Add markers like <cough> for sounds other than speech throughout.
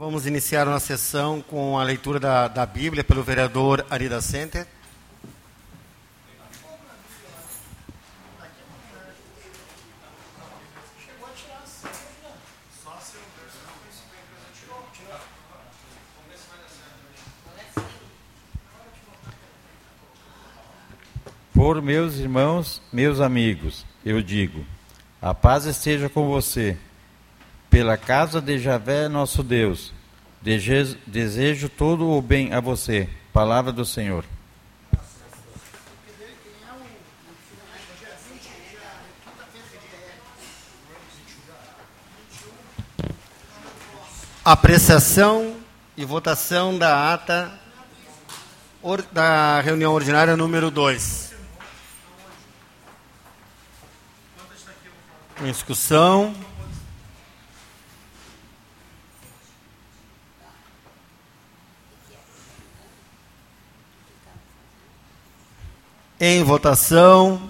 Vamos iniciar uma sessão com a leitura da, da Bíblia pelo vereador Arida Center. Por meus irmãos, meus amigos, eu digo: a paz esteja com você. Pela casa de Javé, nosso Deus, desejo, todo o bem a você. Palavra do Senhor. Apreciação e votação da ata da reunião ordinária número 2. Em discussão. Em votação.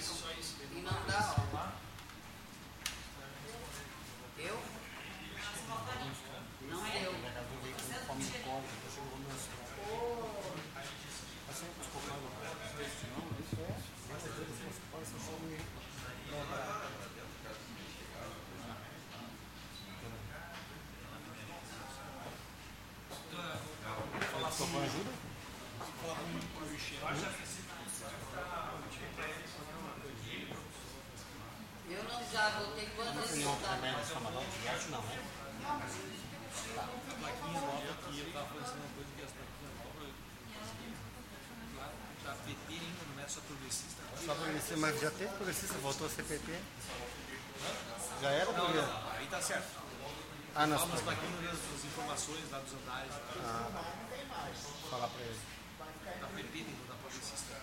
Isso. E não dá. Eu? Não deu. Falar ajuda? Eu não já votei duas vezes. Não, também é só mandar um acho não, né? A plaquinha nova aqui, eu estava fazendo uma coisa que as plaquinhas novas. Da PT ainda, não é só progressista. Só progressista, mas já teve progressista, voltou a CPP. Já era Não, não, aí tá certo. Ah, não. Fala umas plaquinhas mesmo, as informações lá dos andares. Ah, falar pra ele. Da dentro da progressista.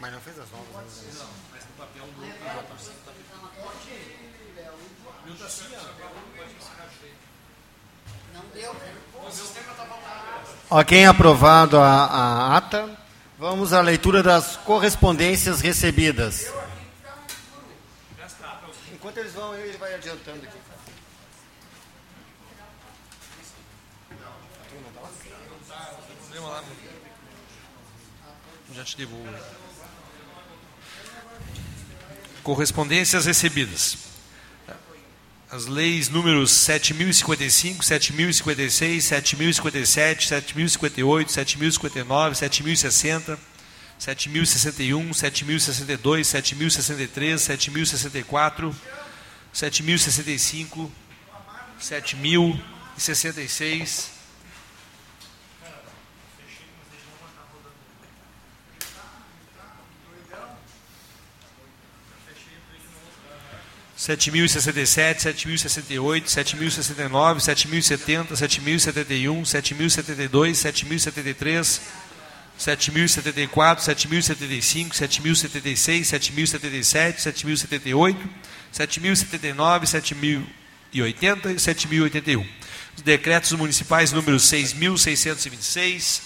Mas não fez as novas. Não, mas no papel tá tá tá Meu tá assim, ó. Pode ensinar Não deu. O sistema tá faltando. Ok, aprovado a, a ata. Vamos à leitura das correspondências recebidas. Enquanto eles vão, ele vai adiantando aqui. Já te devolvo. Correspondências recebidas. As leis números 7055, 7056, 7057, 7058, 7059, 7060, 7061, 7062, 7063, 7064, 7065, 7066, 7.067, 7.068, 7.069, 7.070, 7.071, 7.072, 7.073, 7.074, 7.075, 7.076, 7.077, 7.078, 7.079, 7.080 e 7.081. Os decretos municipais números 6.626,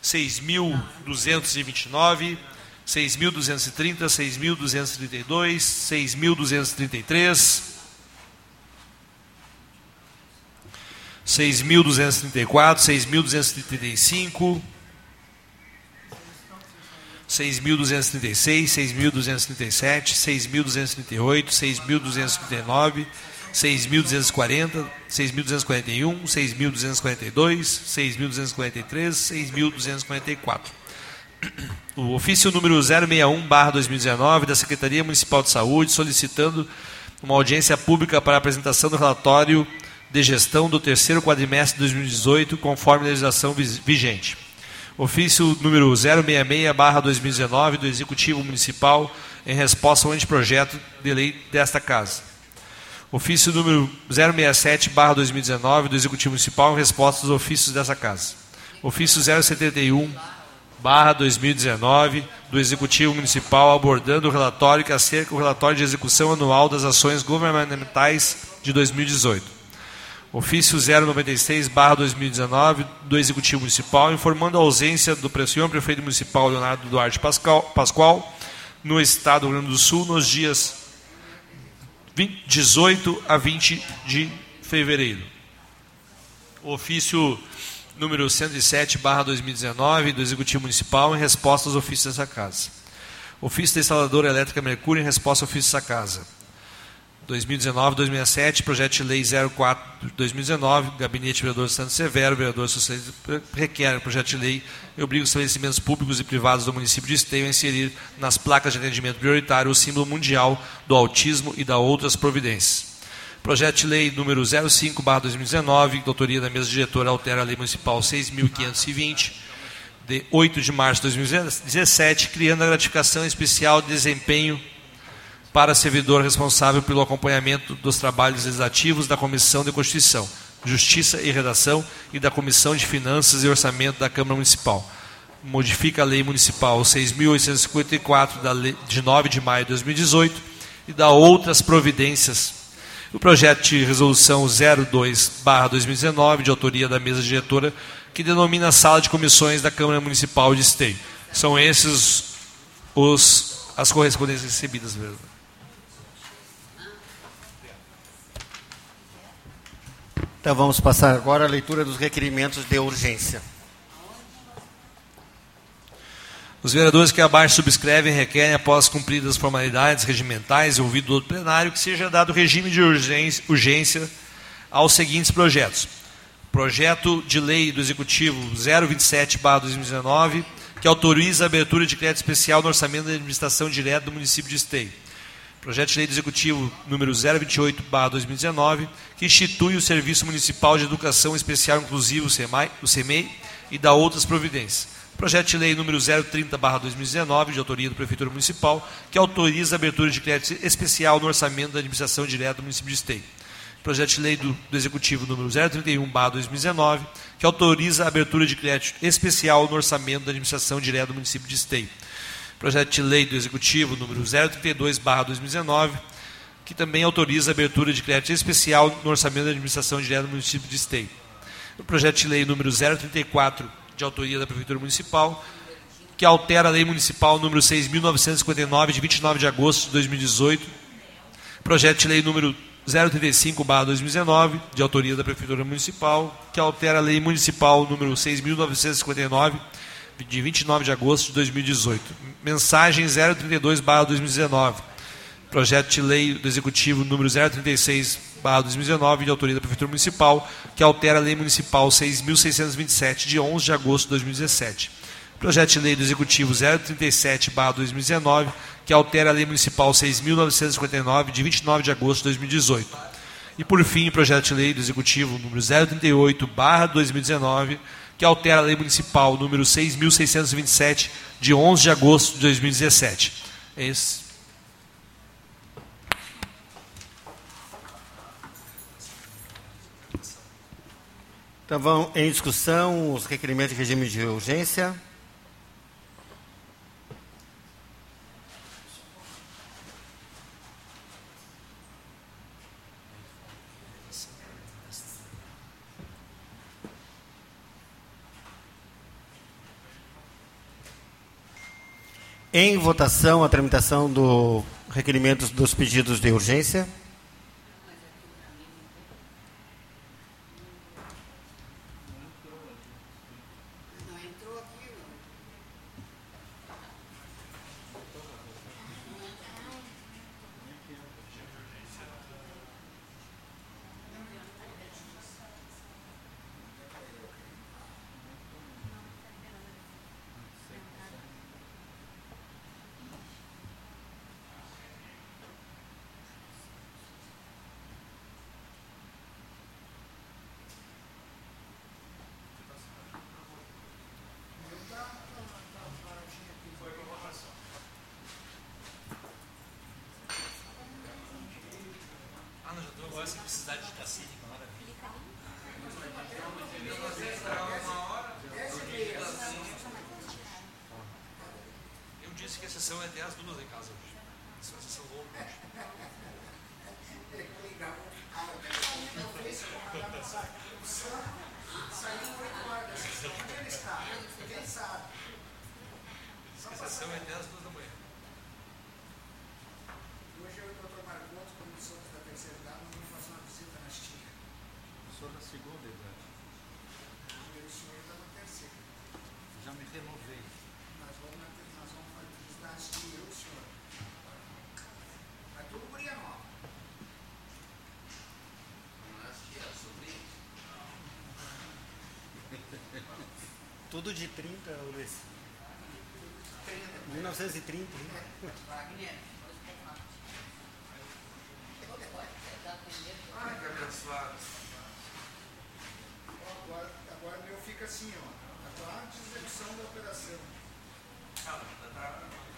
6.229, 6.230, 6.232, 6.233, 6.234, 6.235, 6.236, 6.237, 6.238, 6.239, 6.240, 6.241, 6.242, 6.243, 6.244. O ofício número 061-2019 da Secretaria Municipal de Saúde solicitando uma audiência pública para a apresentação do relatório de gestão do terceiro quadrimestre de 2018, conforme a legislação vigente. Ofício número 066-2019 do Executivo Municipal em resposta ao anteprojeto de lei desta Casa. Ofício número 067-2019 do Executivo Municipal em resposta aos ofícios dessa Casa. Ofício 071 barra 2019 do Executivo Municipal abordando o relatório que acerca o relatório de execução anual das ações governamentais de 2018. Ofício 096 barra 2019 do Executivo Municipal informando a ausência do senhor prefeito municipal Leonardo Duarte Pascoal no estado do Rio Grande do Sul nos dias 20, 18 a 20 de fevereiro. Ofício número 107, barra 2019, do Executivo Municipal, em resposta aos ofícios dessa casa. Ofício da Instaladora Elétrica Mercúrio, em resposta ao ofício dessa casa. 2019-2007, projeto de lei 04 2019, gabinete vereador Santos Severo, vereador socialista, requer projeto de lei e obriga os estabelecimentos públicos e privados do município de Esteio a inserir nas placas de atendimento prioritário o símbolo mundial do autismo e da outras providências. Projeto de lei número 05/2019, de autoria da mesa diretora, altera a lei municipal 6520 de 8 de março de 2017, criando a gratificação especial de desempenho para servidor responsável pelo acompanhamento dos trabalhos legislativos da Comissão de Constituição, Justiça e Redação e da Comissão de Finanças e Orçamento da Câmara Municipal. Modifica a Lei Municipal 6.854, de 9 de maio de 2018, e dá outras providências o projeto de resolução 02/2019, de autoria da mesa diretora, que denomina a sala de comissões da Câmara Municipal de Esteio. São esses os as correspondências recebidas, mesmo. Então vamos passar agora a leitura dos requerimentos de urgência. Os vereadores que abaixo subscrevem requerem, após cumpridas as formalidades regimentais e ouvido do plenário, que seja dado regime de urgência, urgência aos seguintes projetos. Projeto de lei do Executivo 027-2019, que autoriza a abertura de crédito especial no orçamento da administração direta do município de Esteio. Projeto de lei do Executivo número 028-2019, que institui o Serviço Municipal de Educação Especial Inclusivo, o SEMEI, e dá outras providências. Projeto de lei número 030/2019, de autoria da Prefeitura Municipal, que autoriza a abertura de crédito especial no orçamento da administração direta do município de Esteio. Projeto de lei do, do Executivo número 031/2019, que autoriza a abertura de crédito especial no orçamento da administração direta do município de Esteio. Projeto de lei do Executivo número 032/2019, que também autoriza a abertura de crédito especial no orçamento da administração direta do município de Esteio. Projeto de lei número 034 de autoria da Prefeitura Municipal, que altera a Lei Municipal número 6.959, de 29 de agosto de 2018, Projeto de lei número 035/2019, de autoria da Prefeitura Municipal, que altera a lei municipal número 6.959, de 29 de agosto de 2018. Mensagem 032/2019. Projeto de lei do Executivo número 036/2019, de autoria da Prefeitura Municipal, que altera a lei municipal 6.627, de 11 de agosto de 2017. Projeto de lei do Executivo 037/2019, que altera a lei municipal 6.959, de 29 de agosto de 2018. E, por fim, o projeto de lei do Executivo número 038/2019, que altera a lei municipal número 6.627, de 11 de agosto de 2017. Esse Então vão em discussão os requerimentos de regime de urgência. Em votação, a tramitação do requerimentos dos pedidos de urgência. Não entrou aqui, não. Eu disse que a sessão é até as duas em casa hoje. Isso é uma sessão longa hoje. Que a sessão é até as duas da manhã. Hoje eu e o doutor Marcondes, como somos da terceira idade, nós vamos fazer uma visita na. Sou da segunda idade. Eu e o senhor está na terceira. Já me renovei. Nós vamos, na, ter- nós vamos fazer visitar a Estia, eu e o senhor. Mas tudo guria nova. Tudo de 30, Luiz. 1930. hein? Wagner. Ai, que abençoado. Agora, agora o meu fica assim, ó. Agora antes da execução da operação. Faltando o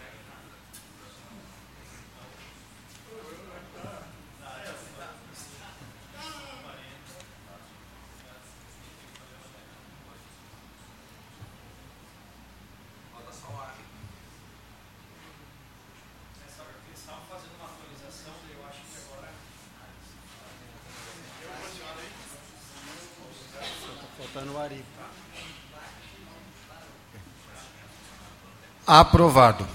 Aprovado.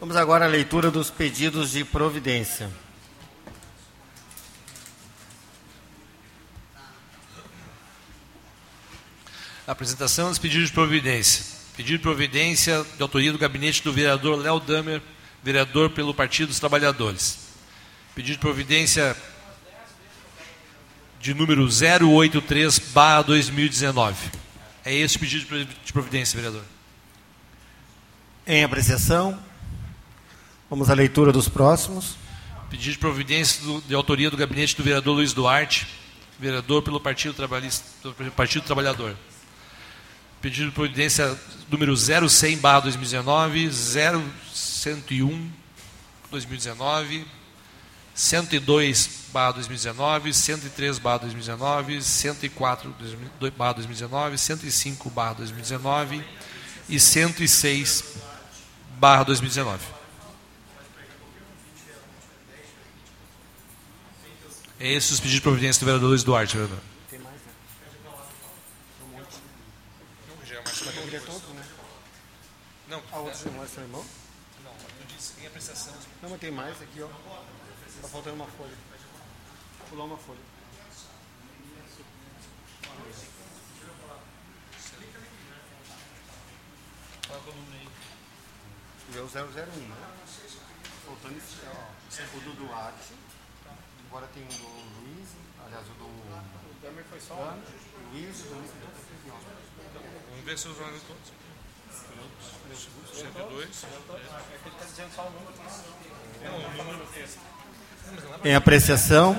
Vamos agora à leitura dos pedidos de providência. Apresentação dos pedidos de providência. Pedido de providência de autoria do gabinete do vereador Léo Damer, vereador pelo Partido dos Trabalhadores. Pedido de providência de número 083/2019. É esse o pedido de provi- de providência, vereador. Em apreciação, vamos à leitura dos próximos. Pedido de providência do- de autoria do gabinete do vereador Luiz Duarte, vereador pelo Partido, Trabalhista, do Partido Trabalhador. Pedido de providência número 0100/2019, 0101 2019, 102/2019, 103/2019, 104/2019, 105/2019 e 106/2019. É esses os pedidos de providência do vereador Luiz Duarte, vereador. Tem mais, né? Não, já é mais é todo, né? Não, A outra não é seu irmão? Não, mas tem mais aqui, ó. Tá faltando uma folha. Pular uma folha. Vê o 001, né? Faltando esse, ó. O do Duarte. Agora tem o do Luiz, aliás, o do. O Damer foi só. Luiz, o Luiz, então. Vamos ver se os valores todos. 102. Em apreciação.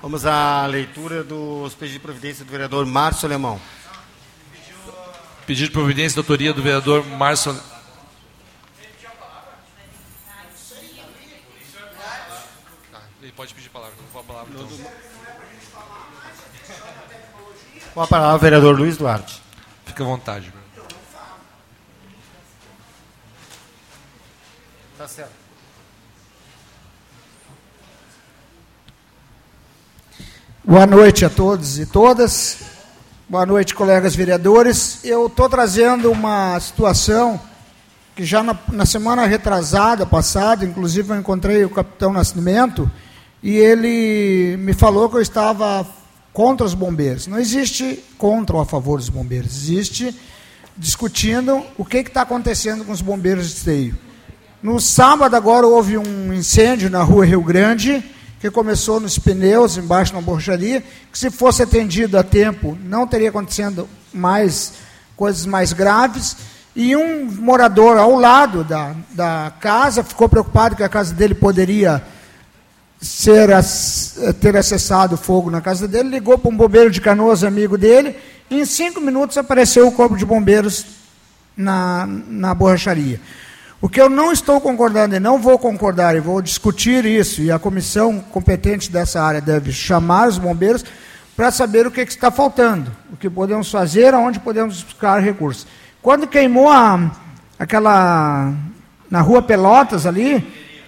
Vamos à leitura dos pedidos de providência do vereador Márcio Alemão. Pedido de providência da autoria do vereador Márcio. Ele pode pedir palavra, não vou a palavra então. Com a palavra, o vereador Luiz Duarte. Fica à vontade. Tá certo. Boa noite a todos e todas. Boa noite, colegas vereadores. Eu estou trazendo uma situação que já na, na semana retrasada, passada, inclusive eu encontrei o capitão Nascimento e ele me falou que eu estava contra os bombeiros. Não existe contra ou a favor dos bombeiros, existe discutindo o que está acontecendo com os bombeiros de esteio. No sábado agora houve um incêndio na rua Rio Grande, que começou nos pneus, embaixo na borracharia, que se fosse atendido a tempo, não teria acontecendo mais coisas mais graves. E um morador ao lado da, da casa ficou preocupado que a casa dele poderia ser, ter acessado fogo na casa dele, ligou para um bombeiro de canoas, amigo dele, e em cinco minutos apareceu o corpo de bombeiros na, na borracharia. O que eu não estou concordando e não vou concordar, e vou discutir isso, e a comissão competente dessa área deve chamar os bombeiros para saber o que, que está faltando, o que podemos fazer, aonde podemos buscar recursos. Quando queimou a, aquela. na rua Pelotas ali,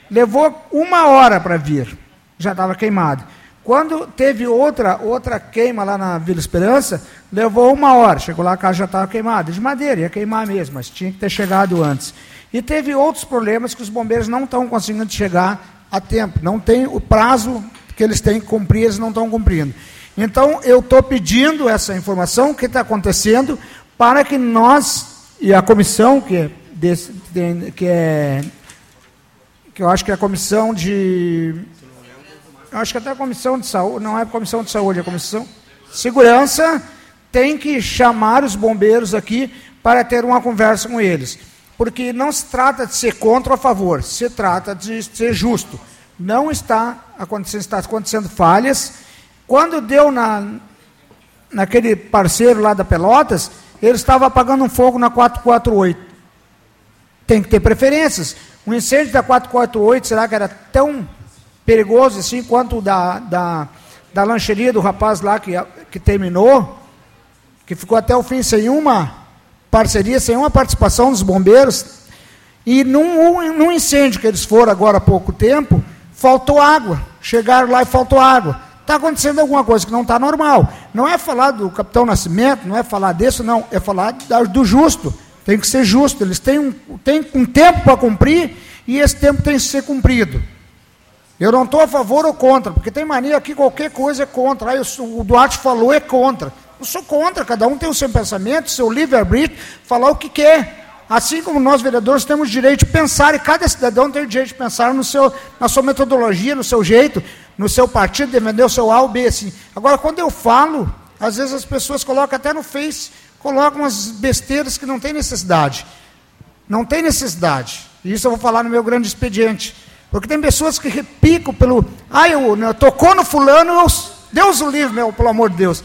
levou uma hora para vir, já estava queimado. Quando teve outra, outra queima lá na Vila Esperança, levou uma hora. Chegou lá, a casa já estava queimada, de madeira, ia queimar mesmo, mas tinha que ter chegado antes. E teve outros problemas que os bombeiros não estão conseguindo chegar a tempo. Não tem o prazo que eles têm que cumprir, eles não estão cumprindo. Então, eu estou pedindo essa informação, o que está acontecendo, para que nós, e a comissão, que é, desse, que é. que eu acho que é a comissão de. Eu acho que até a comissão de saúde, não é a comissão de saúde, é a comissão segurança, tem que chamar os bombeiros aqui para ter uma conversa com eles porque não se trata de ser contra ou a favor, se trata de ser justo. Não está acontecendo, está acontecendo falhas. Quando deu na, naquele parceiro lá da Pelotas, ele estava apagando um fogo na 448. Tem que ter preferências. O incêndio da 448, será que era tão perigoso assim quanto o da, da, da lancheria do rapaz lá que, que terminou, que ficou até o fim sem uma parceria, sem uma participação dos bombeiros. E num, num incêndio que eles foram agora há pouco tempo, faltou água. Chegaram lá e faltou água. Está acontecendo alguma coisa que não está normal. Não é falar do capitão Nascimento, não é falar disso, não. É falar do justo. Tem que ser justo. Eles têm um, têm um tempo para cumprir e esse tempo tem que ser cumprido. Eu não estou a favor ou contra, porque tem mania que qualquer coisa é contra. Aí o Duarte falou é contra. Eu sou contra, cada um tem o seu pensamento, seu livre-arbítrio, falar o que quer. Assim como nós, vereadores, temos direito de pensar, e cada cidadão tem o direito de pensar no seu, na sua metodologia, no seu jeito, no seu partido, defender o seu A ou B. Assim. Agora, quando eu falo, às vezes as pessoas colocam até no Face, colocam umas besteiras que não tem necessidade. Não tem necessidade. Isso eu vou falar no meu grande expediente. Porque tem pessoas que repicam pelo. Ah, eu, eu tocou no fulano, eu, Deus o livre, meu, pelo amor de Deus.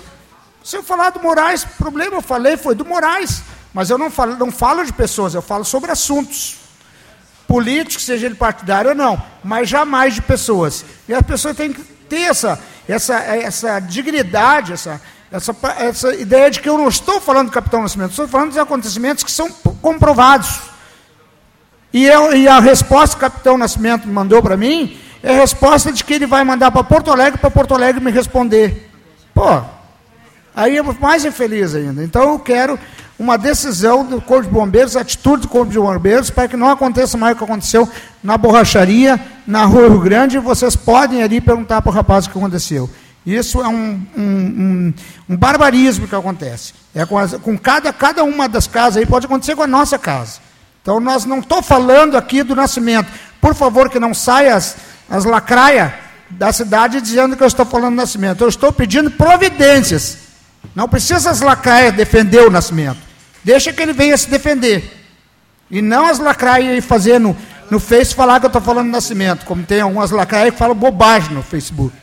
Se eu falar do Moraes, o problema eu falei foi do Moraes. Mas eu não falo, não falo de pessoas, eu falo sobre assuntos. Políticos, seja ele partidário ou não, mas jamais de pessoas. E as pessoas têm que ter essa, essa, essa dignidade, essa, essa, essa ideia de que eu não estou falando do Capitão Nascimento, estou falando dos acontecimentos que são comprovados. E, eu, e a resposta que o Capitão Nascimento mandou para mim é a resposta de que ele vai mandar para Porto Alegre, para Porto Alegre me responder. Pô, Aí é mais infeliz ainda. Então eu quero uma decisão do Corpo de Bombeiros, atitude do Corpo de Bombeiros, para que não aconteça mais o que aconteceu na borracharia, na Rua Rio Grande. Vocês podem ali perguntar para o rapaz o que aconteceu. Isso é um, um, um, um barbarismo que acontece. É com, as, com, cada, cada uma das casas aí, pode acontecer com a nossa casa. Então, nós não estou falando aqui do nascimento. Por favor, que não saia as, as lacraias da cidade dizendo que eu estou falando do nascimento. Eu estou pedindo providências. Não precisa as lacraias defender o nascimento. Deixa que ele venha se defender. E não as lacraias ir fazer no, no Face falar que eu estou falando do nascimento. Como tem algumas lacraias que falam bobagem no Facebook.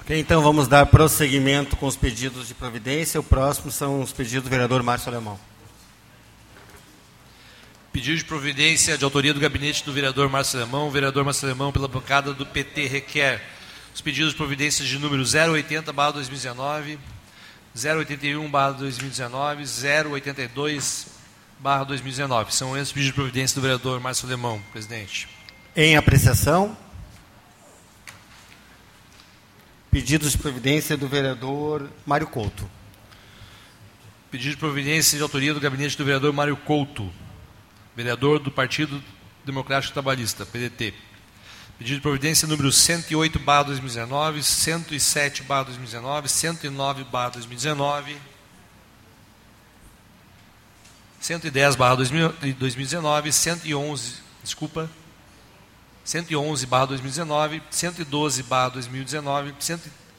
Ok, então vamos dar prosseguimento com os pedidos de providência. O próximo são os pedidos do vereador Márcio Alemão. Pedido de providência de autoria do gabinete do vereador Márcio Alemão. O vereador Márcio Alemão, pela bancada do PT, requer os pedidos de providência de número 080 barra 2019, 081 barra 2019, 082 barra 2019. São esses pedidos de providência do vereador Márcio Alemão, presidente. Em apreciação. Pedidos de providência do vereador Mário Couto. Pedido de providência de autoria do gabinete do vereador Mário Couto vereador do Partido Democrático Trabalhista, PDT. Pedido de providência número 108, barra 2019, 107, barra 2019, 109, barra 2019, 110, barra 2019, 111, desculpa, 111, barra 2019, 112, barra 2019,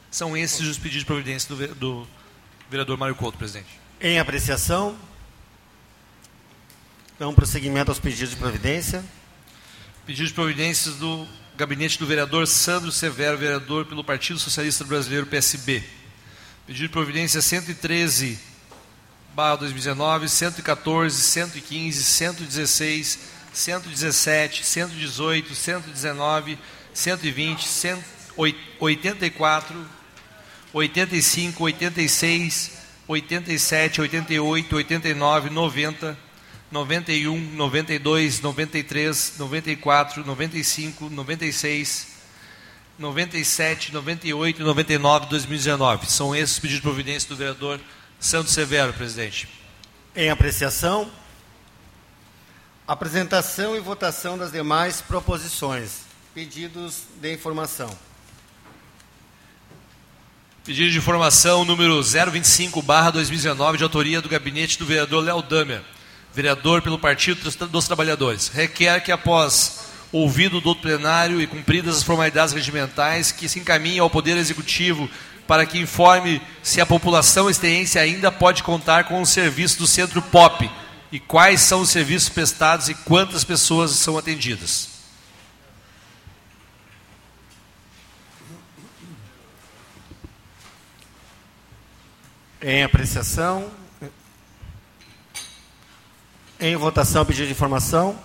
são esses os pedidos de providência do, do vereador Mário Couto, presidente. Em apreciação, então, prosseguimento aos pedidos de providência. Pedido de providências do gabinete do vereador Sandro Severo, vereador pelo Partido Socialista Brasileiro, PSB. Pedido de providência 113, barra 2019, 114, 115, 116, 117, 118, 119, 120, 184, 85, 86, 87, 88, 89, 90, 91, 92, 93, 94, 95, 96, 97, 98 e 99 2019. São esses os pedidos de providência do vereador Santos Severo, presidente. Em apreciação, apresentação e votação das demais proposições. Pedidos de informação. Pedido de informação número 025, barra 2019, de autoria do gabinete do vereador Léo Damer vereador pelo Partido dos Trabalhadores, requer que após ouvido do plenário e cumpridas as formalidades regimentais, que se encaminhe ao Poder Executivo para que informe se a população esteense ainda pode contar com o serviço do Centro POP e quais são os serviços prestados e quantas pessoas são atendidas. Em apreciação, em votação, pedido de informação.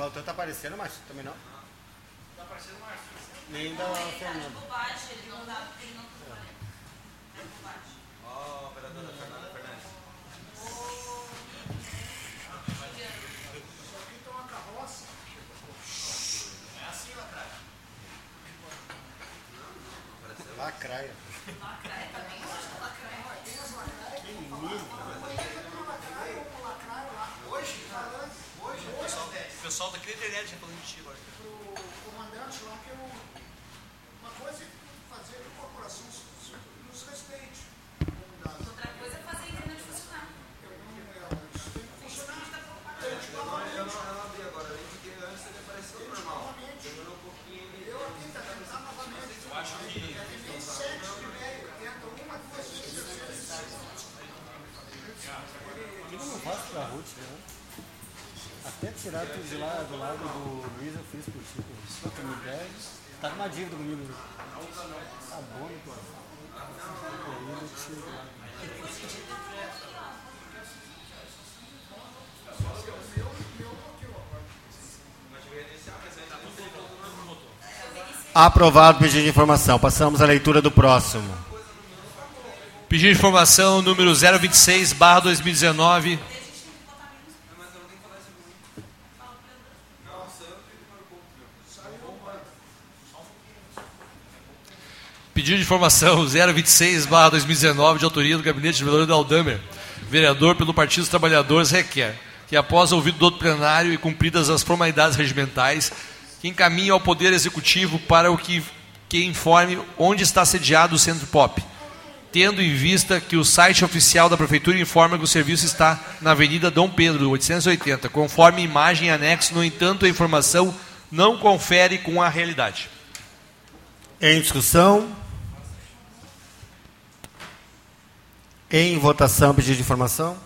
Baltan tá aparecendo, mas também não. Tá aparecendo mais. Nem da Fernanda. bobagem, ele não dá, ele não tá É bobagem. Ó, vereadora Fernanda Fernandes. É assim, Lacraia. Lacraia. Lacraia também? Lacraia. Que lindo. pessoal daqui da internet já falando de ti agora. Para o comandante lá que eu. Uma coisa é fazer que a corporação nos respeite. Outra coisa é fazer a internet funcionar. Eu não, isso tem que funcionar. Eu não abri agora, porque antes ele apareceu normal. Demorou um pouquinho. Eu aqui, tá tentar novamente. Ruth, né? Até tirar tudo de lá do lado do Luiz eu fiz por ti, pô. Tu me deve. Tá com uma dívida comigo. Luiz. Tá bom, né, pô? Eu tiro lá. Aprovado o pedido de informação. Passamos à leitura do próximo. Pedido de informação número 026, barra 2019. Pedido de informação <laughs> 026, barra 2019, de autoria do gabinete de vereador Aldamer, vereador pelo Partido dos Trabalhadores, requer que, após ouvido do plenário e cumpridas as formalidades regimentais, que encaminhe ao Poder Executivo para o que, que informe onde está sediado o Centro Pop, tendo em vista que o site oficial da Prefeitura informa que o serviço está na Avenida Dom Pedro, 880, conforme imagem e anexo, no entanto, a informação não confere com a realidade. Em discussão. Em votação, pedido de informação.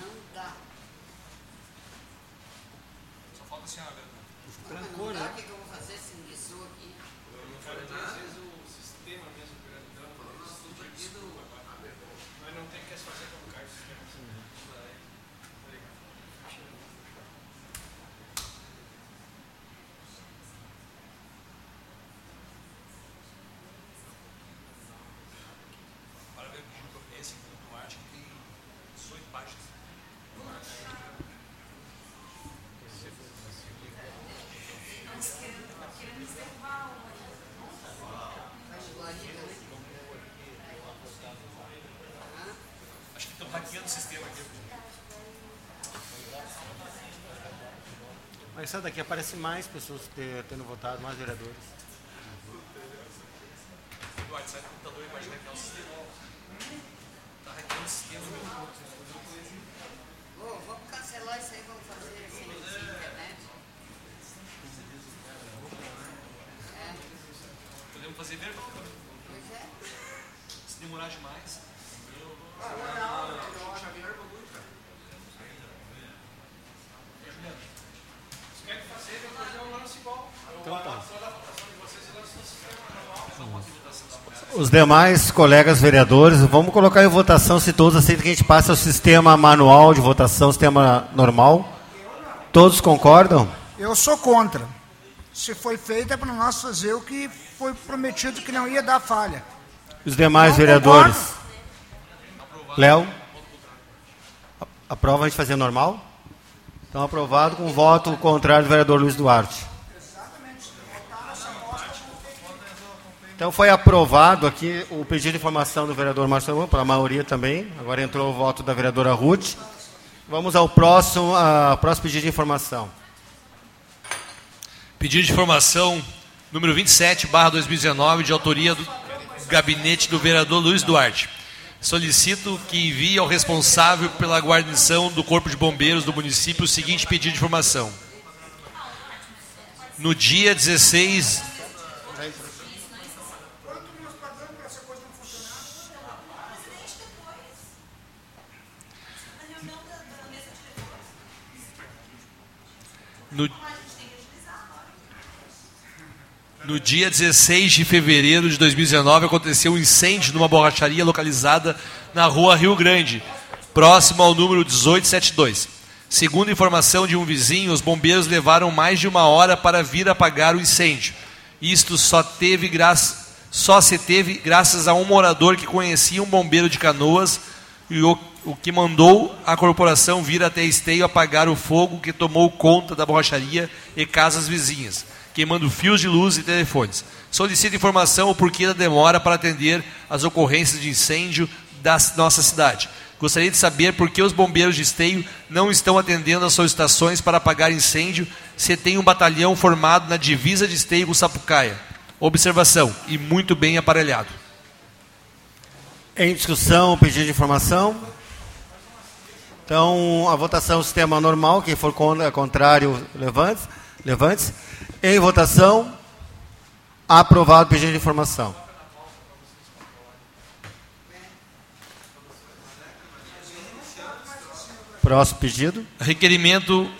Não dá. Não dá, o que que eu vou fazer se enguiçou aqui? Acho que estão hackeando o sistema aqui. Mas essa daqui aparece mais pessoas tendo votado, mais vereadores. O WhatsApp do computador imagina que é o sistema. Está hackeando o sistema. Ô, vamos cancelar isso aí, vamos fazer sem, sem internet. É, Podemos fazer verba pois é. se demorar demais. Então tá. Os demais colegas vereadores, vamos colocar em votação se todos aceitam que a gente passe ao sistema manual de votação, sistema normal. Todos concordam? Eu sou contra. Se foi feito é para nós fazer o que foi prometido que não ia dar falha. Os demais Não vereadores? Léo? Aprova a gente fazer normal? Então aprovado com voto contrário do vereador Luiz Duarte. Então foi aprovado aqui o pedido de informação do vereador Marcelo, para a maioria também. Agora entrou o voto da vereadora Ruth. Vamos ao próximo, a próximo pedido de informação. Pedido de informação número 27, barra 2019, de autoria do gabinete do vereador Luiz Duarte. Solicito que envie ao responsável pela guarnição do Corpo de Bombeiros do município o seguinte pedido de informação. No dia 16 No, no dia 16 de fevereiro de 2019 aconteceu um incêndio numa borracharia localizada na rua Rio Grande, próximo ao número 1872. Segundo informação de um vizinho, os bombeiros levaram mais de uma hora para vir apagar o incêndio. Isto só teve graça, só se teve graças a um morador que conhecia um bombeiro de canoas e o, o que mandou a corporação vir até Esteio apagar o fogo que tomou conta da borracharia e casas vizinhas, queimando fios de luz e telefones. Solicita informação o porquê da demora para atender as ocorrências de incêndio da nossa cidade. Gostaria de saber por que os bombeiros de Esteio não estão atendendo as solicitações para apagar incêndio se tem um batalhão formado na divisa de Esteio com Sapucaia. Observação, e muito bem aparelhado. Em discussão, pedido de informação. Então, a votação, sistema normal. Quem for contra, contrário, levante. levante Em votação, aprovado pedido de informação. Próximo pedido. Requerimento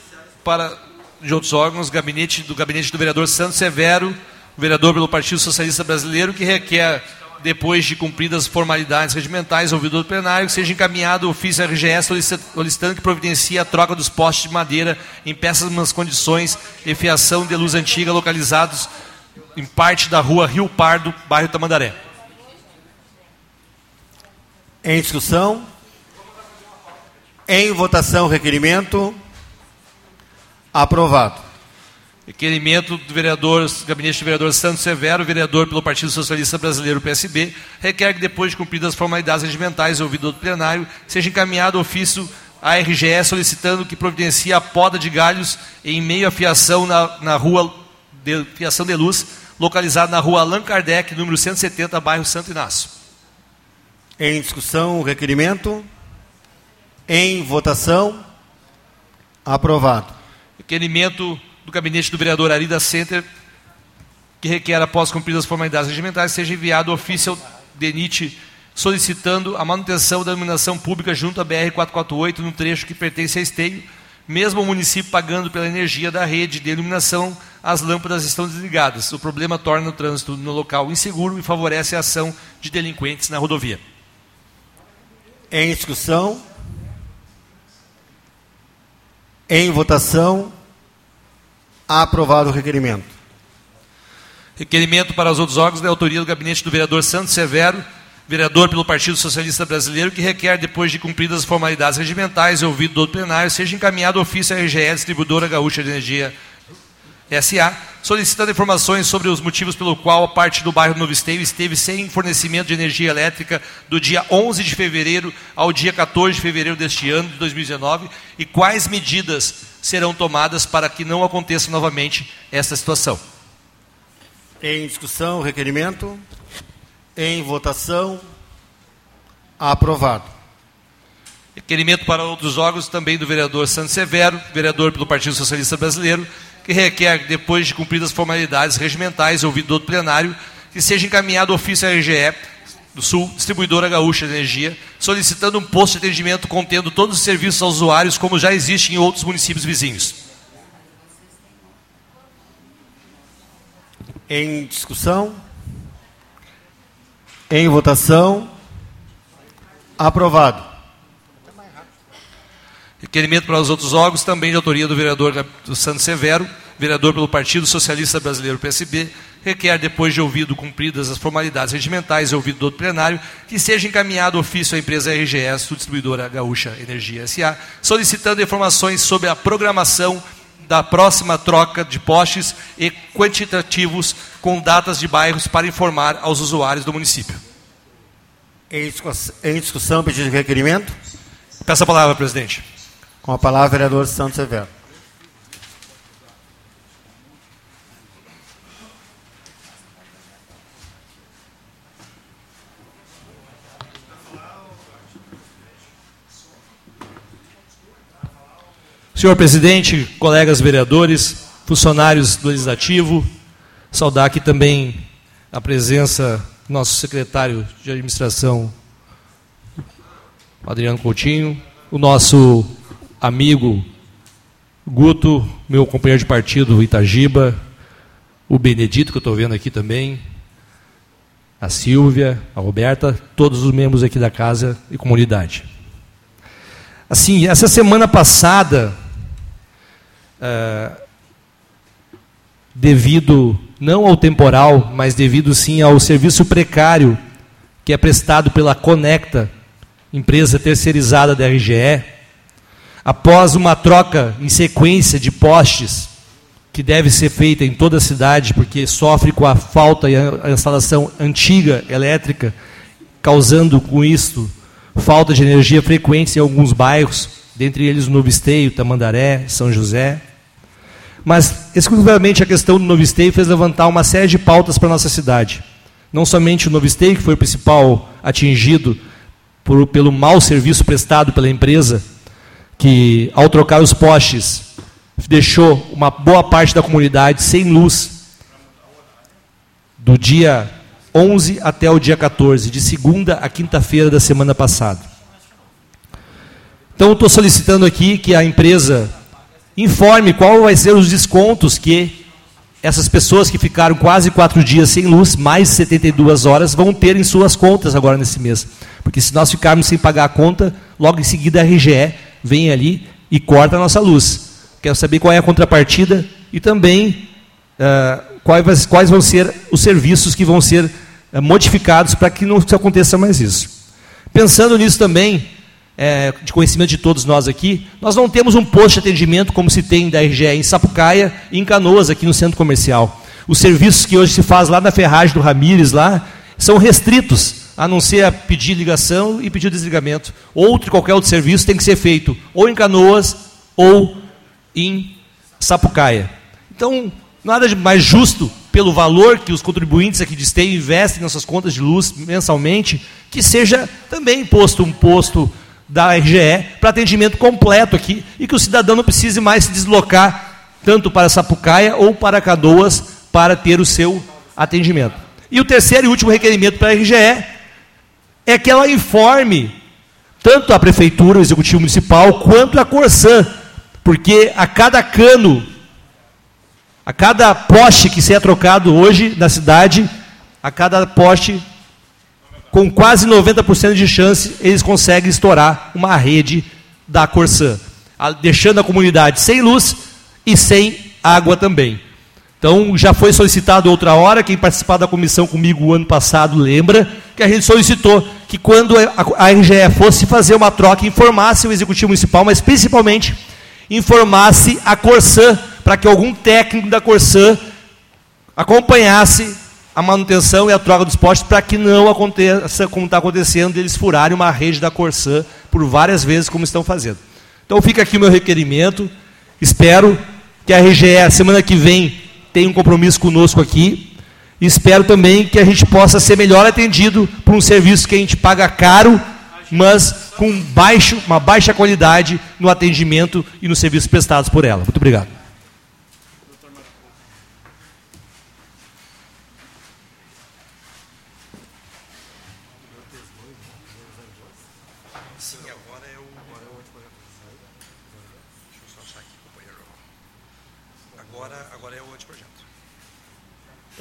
para de outros órgãos, gabinete do gabinete do vereador Santos Severo, vereador pelo Partido Socialista Brasileiro, que requer, depois de cumpridas formalidades regimentais, ouvido do plenário, que seja encaminhado o ofício RGS solicitando que providencie a troca dos postes de madeira em péssimas condições e fiação de luz antiga localizados em parte da rua Rio Pardo, bairro Tamandaré. Em discussão. Em votação, requerimento. Aprovado. Requerimento do vereador, gabinete do vereador Santos Severo, vereador pelo Partido Socialista Brasileiro, PSB, requer que, depois de cumpridas as formalidades regimentais ouvido do plenário, seja encaminhado ofício à RGE solicitando que providencie a poda de galhos em meio à fiação na, na rua de, fiação de luz, localizada na rua Allan Kardec, número 170, bairro Santo Inácio. Em discussão, o requerimento. Em votação. Aprovado. Requerimento do gabinete do vereador Arida Center, que requer, após cumpridas as formalidades regimentais, seja enviado ofício ao DENIT solicitando a manutenção da iluminação pública junto à BR-448 no trecho que pertence a Esteio, mesmo o município pagando pela energia da rede de iluminação, as lâmpadas estão desligadas. O problema torna o trânsito no local inseguro e favorece a ação de delinquentes na rodovia. Em discussão. Em votação. Aprovado o requerimento. Requerimento para os outros órgãos da autoria do gabinete do vereador Santos Severo, vereador pelo Partido Socialista Brasileiro, que requer, depois de cumpridas as formalidades regimentais e ouvido do plenário, seja encaminhado ofício à RGE, distribuidora gaúcha de energia SA, solicitando informações sobre os motivos pelo qual a parte do bairro Novo Esteio esteve sem fornecimento de energia elétrica do dia 11 de fevereiro ao dia 14 de fevereiro deste ano, de 2019, e quais medidas serão tomadas para que não aconteça novamente esta situação. Em discussão, requerimento. Em votação. Aprovado. Requerimento para outros órgãos também do vereador Santos Severo, vereador pelo Partido Socialista Brasileiro, que requer, depois de cumpridas as formalidades regimentais ouvido do outro plenário, que seja encaminhado ofício à RGE do Sul, distribuidora gaúcha de energia, solicitando um posto de atendimento contendo todos os serviços aos usuários, como já existe em outros municípios vizinhos. Em discussão. Em votação. Aprovado. Requerimento para os outros órgãos, também de autoria do vereador do Santos Severo, vereador pelo Partido Socialista Brasileiro, PSB, requer, depois de ouvido cumpridas as formalidades regimentais e ouvido do outro plenário, que seja encaminhado ofício à empresa RGS, distribuidora Gaúcha Energia SA, solicitando informações sobre a programação da próxima troca de postes e quantitativos com datas de bairros para informar aos usuários do município. Em discussão, pedido de requerimento. Peço a palavra, presidente. Com a palavra, vereador Santos Severo. Senhor presidente, colegas vereadores, funcionários do Legislativo, saudar aqui também a presença do nosso secretário de administração, Adriano Coutinho, o nosso amigo Guto, meu companheiro de partido Itagiba, o Benedito, que eu estou vendo aqui também, a Silvia, a Roberta, todos os membros aqui da casa e comunidade. Assim, essa semana passada, é, devido não ao temporal, mas devido sim ao serviço precário que é prestado pela Conecta, empresa terceirizada da RGE, após uma troca em sequência de postes que deve ser feita em toda a cidade, porque sofre com a falta e a instalação antiga elétrica, causando com isto falta de energia frequente em alguns bairros, dentre eles Novo Esteio, Tamandaré, São José. Mas exclusivamente a questão do Novo Esteio fez levantar uma série de pautas para a nossa cidade. Não somente o Novo Esteio, que foi o principal atingido por, pelo mau serviço prestado pela empresa, que ao trocar os postes deixou uma boa parte da comunidade sem luz do dia 11 até o dia 14, de segunda a quinta-feira da semana passada. Então, estou solicitando aqui que a empresa informe qual vai ser os descontos que essas pessoas que ficaram quase quatro dias sem luz, mais 72 horas, vão ter em suas contas agora nesse mês. Porque se nós ficarmos sem pagar a conta, logo em seguida a RGE vem ali e corta a nossa luz. Quero saber qual é a contrapartida e também uh, quais, quais, vão ser os serviços que vão ser uh, modificados para que não aconteça mais isso. Pensando nisso também, é, de conhecimento de todos nós aqui, nós não temos um posto de atendimento como se tem da RGE em Sapucaia e em Canoas, aqui no centro comercial. Os serviços que hoje se faz lá na ferragem do Ramires, lá, são restritos, a não ser a pedir ligação e pedir desligamento. Outro qualquer outro serviço tem que ser feito ou em Canoas ou em Sapucaia. Então, nada mais justo pelo valor que os contribuintes aqui de Esteio investem nas suas contas de luz mensalmente, que seja também imposto um posto da RGE para atendimento completo aqui e que o cidadão não precise mais se deslocar tanto para Sapucaia ou para Cadoas para ter o seu atendimento. E o terceiro e último requerimento para a RGE é que ela informe tanto a prefeitura, o executivo municipal, quanto a Corsã, porque a cada cano, a cada poste que seja trocado hoje na cidade, a cada poste com quase 90% de chance, eles conseguem estourar uma rede da Corsã, deixando a comunidade sem luz e sem água também. Então, já foi solicitado outra hora, quem participar da comissão comigo o ano passado lembra, que a gente solicitou que quando a RGE fosse fazer uma troca, informasse o Executivo Municipal, mas principalmente informasse a Corsã, para que algum técnico da Corsã acompanhasse a manutenção e a troca dos postes para que não aconteça como está acontecendo, eles furarem uma rede da Corsã por várias vezes, como estão fazendo. Então fica aqui o meu requerimento. Espero que a RGE, semana que vem, tenha um compromisso conosco aqui. E espero também que a gente possa ser melhor atendido por um serviço que a gente paga caro, mas com baixo, uma baixa qualidade no atendimento e nos serviços prestados por ela. Muito obrigado.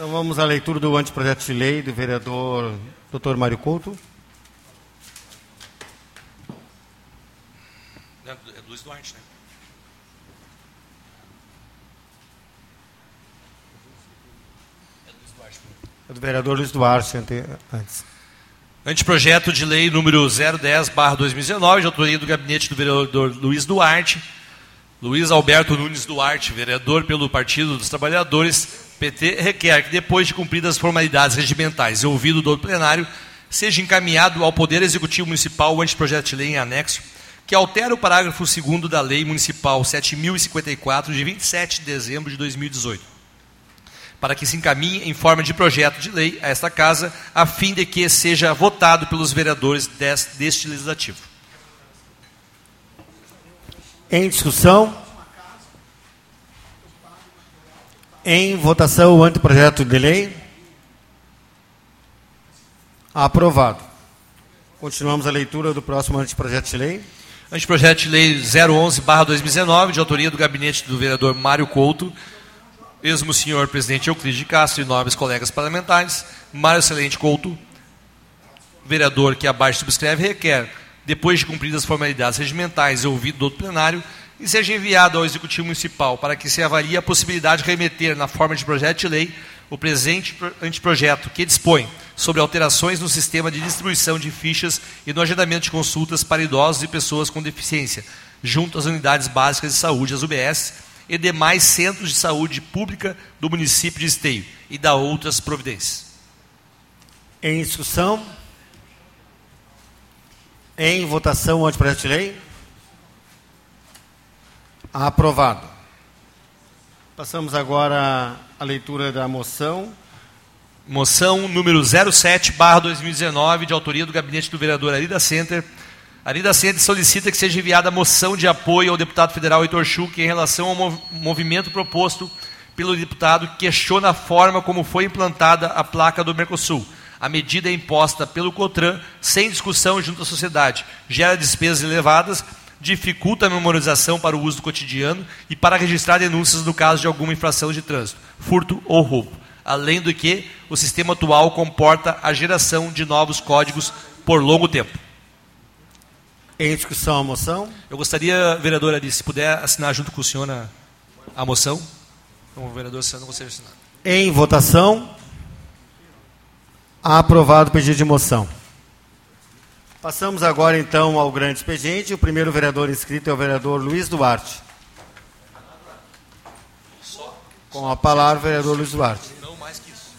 Então vamos à leitura do anteprojeto de lei do vereador Dr. Mário Couto. É Luiz Duarte, né? É Luiz Duarte. É do vereador Luiz Duarte antes. Anteprojeto de lei número 010-2019, de autoria do gabinete do vereador Luiz Duarte. Luiz Alberto Nunes Duarte, vereador pelo Partido dos Trabalhadores, PT requer que, depois de cumpridas as formalidades regimentais e ouvido do plenário, seja encaminhado ao Poder Executivo Municipal o anteprojeto de lei em anexo, que altera o parágrafo 2 da Lei Municipal 7054, de 27 de dezembro de 2018, para que se encaminhe em forma de projeto de lei a esta Casa, a fim de que seja votado pelos vereadores deste legislativo. Em discussão. Em votação o anteprojeto de lei. Aprovado. Continuamos a leitura do próximo anteprojeto de lei. Anteprojeto de lei 011-2019, de autoria do gabinete do vereador Mário Couto, mesmo senhor presidente Euclides de Castro e nobres colegas parlamentares, Mário Excelente Couto, vereador que abaixo subscreve, requer depois de cumpridas as formalidades regimentais e ouvido do outro plenário, e seja enviado ao Executivo Municipal para que se avalie a possibilidade de remeter, na forma de projeto de lei, o presente pro- anteprojeto, que dispõe sobre alterações no sistema de distribuição de fichas e no agendamento de consultas para idosos e pessoas com deficiência, junto às unidades básicas de saúde, as UBS, e demais centros de saúde pública do município de Esteio, e da outras providências. Em discussão? Em votação o anteprojeto de lei? Aprovado. Passamos agora à leitura da moção. Moção número 07, barra 2019, de autoria do gabinete do vereador Arida Center. Arida Center solicita que seja enviada moção de apoio ao deputado federal Heitor Schuch em relação ao mov- movimento proposto pelo deputado que questiona a forma como foi implantada a placa do Mercosul. A medida é imposta pelo COTRAN sem discussão junto à sociedade, gera despesas elevadas, dificulta a memorização para o uso do cotidiano e para registrar denúncias no caso de alguma infração de trânsito, furto ou roubo. Além do que, o sistema atual comporta a geração de novos códigos por longo tempo. Em discussão a moção? Eu gostaria, vereadora Alice, se puder assinar junto com o senhor a, a moção. Como vereador, se eu não consigo assinar. Em votação. Aprovado o pedido de moção. Passamos agora então ao grande expediente. O primeiro vereador inscrito é o vereador Luiz Duarte. Com a palavra, o vereador Luiz Duarte. Não mais que isso.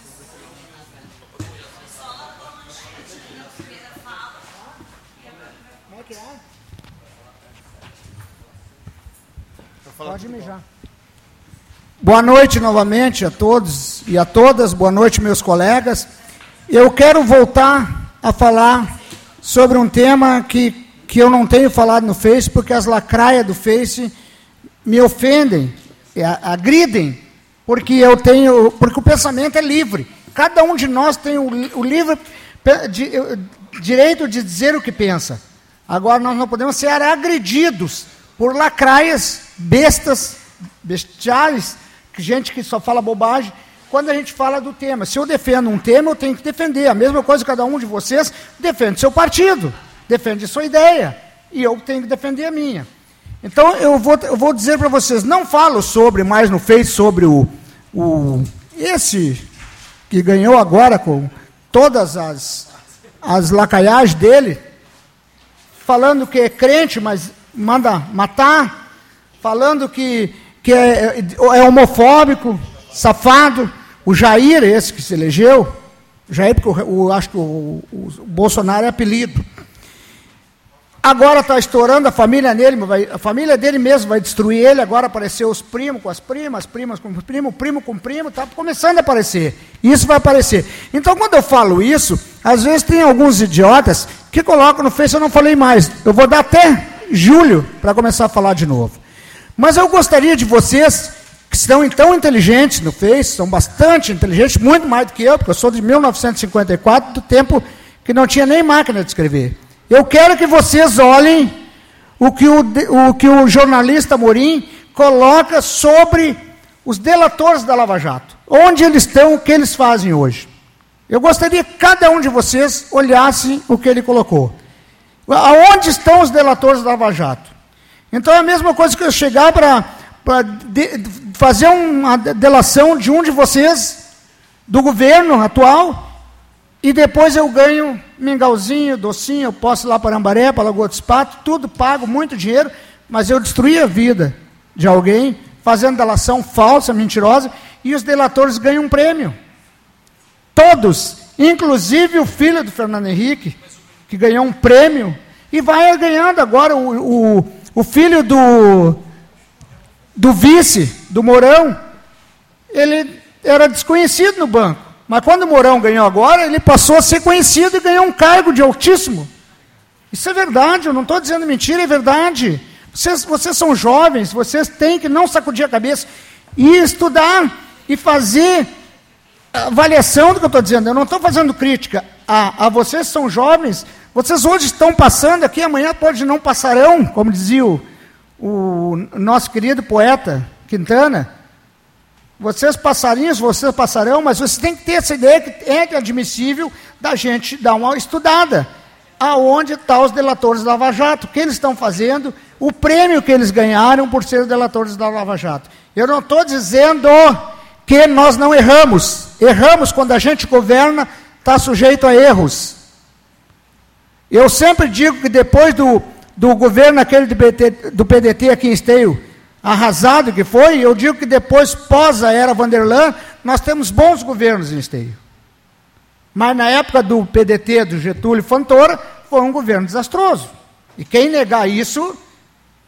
Pode mijar. Boa noite novamente a todos e a todas. Boa noite, meus colegas. Eu quero voltar a falar sobre um tema que, que eu não tenho falado no Face, porque as lacraias do Face me ofendem, a- agridem, porque eu tenho, porque o pensamento é livre. Cada um de nós tem o, o livre eh, direito de dizer o que pensa. Agora nós não podemos ser agredidos por lacraias, bestas, bestiais, gente que só fala bobagem, quando a gente fala do tema. Se eu defendo um tema, eu tenho que defender. A mesma coisa cada um de vocês defende seu partido, defende sua ideia, e eu tenho que defender a minha. Então eu vou, eu vou dizer para vocês, não falo sobre mais no Face sobre o, o esse que ganhou agora com todas as, as lacaiagens dele, falando que é crente, mas manda matar, falando que, que é, é homofóbico, safado. O Jair, esse que se elegeu, Jair, porque o, o- acho que o, o- o Bolsonaro é apelido. Agora está estourando a família nele, vai- a família dele mesmo vai destruir ele. Agora apareceu os primos com as primas, as primas com o primo com o primo, está começando a aparecer. Isso vai aparecer. Então, quando eu falo isso, às vezes tem alguns idiotas que colocam no Face, eu não falei mais. Eu vou dar até julho para começar a falar de novo. Mas eu gostaria de vocês, que estão tão inteligentes no Face, são bastante inteligentes, muito mais do que eu, porque eu sou de 1954, do tempo que não tinha nem máquina de escrever. Eu quero que vocês olhem o que o, o, que o jornalista Morim coloca sobre os delatores da Lava Jato. Onde eles estão, o que eles fazem hoje. Eu gostaria que cada um de vocês olhasse o que ele colocou. Aonde estão os delatores da Lava Jato? Então é a mesma coisa que eu chegar para fazer uma de- delação de um de vocês, do governo atual, e depois eu ganho mingauzinho, docinho, eu posso ir lá para Ambaré, para Lagoa dos Patos, tudo pago, muito dinheiro, mas eu destruí a vida de alguém, fazendo delação falsa, mentirosa, e os delatores ganham um prêmio. Todos, inclusive o filho do Fernando Henrique, que ganhou um prêmio, e vai ganhando agora o, o, o filho do, do vice, do Mourão, ele era desconhecido no banco. Mas quando o Mourão ganhou agora, ele passou a ser conhecido e ganhou um cargo de altíssimo. Isso é verdade, eu não estou dizendo mentira, é verdade. Vocês, vocês são jovens, vocês têm que não sacudir a cabeça e estudar e fazer avaliação do que eu estou dizendo. Eu não estou fazendo crítica a, a vocês são jovens. Vocês hoje estão passando aqui, amanhã pode não passarão, como dizia o, o nosso querido poeta Quintana. Vocês passarinhos, vocês passarão, mas vocês têm que ter essa ideia que é admissível da gente dar uma estudada. aonde estão os delatores da Lava Jato, o que eles estão fazendo, o prêmio que eles ganharam por ser delatores da Lava Jato. Eu não estou dizendo que nós não erramos. Erramos quando a gente governa, está sujeito a erros. Eu sempre digo que depois do, do governo aquele do, do PDT aqui em Esteio, arrasado que foi, eu digo que depois, pós a era Vanderlan, nós temos bons governos em Esteio. Mas na época do PDT, do Getúlio Fontoura, foi um governo desastroso. E quem negar isso,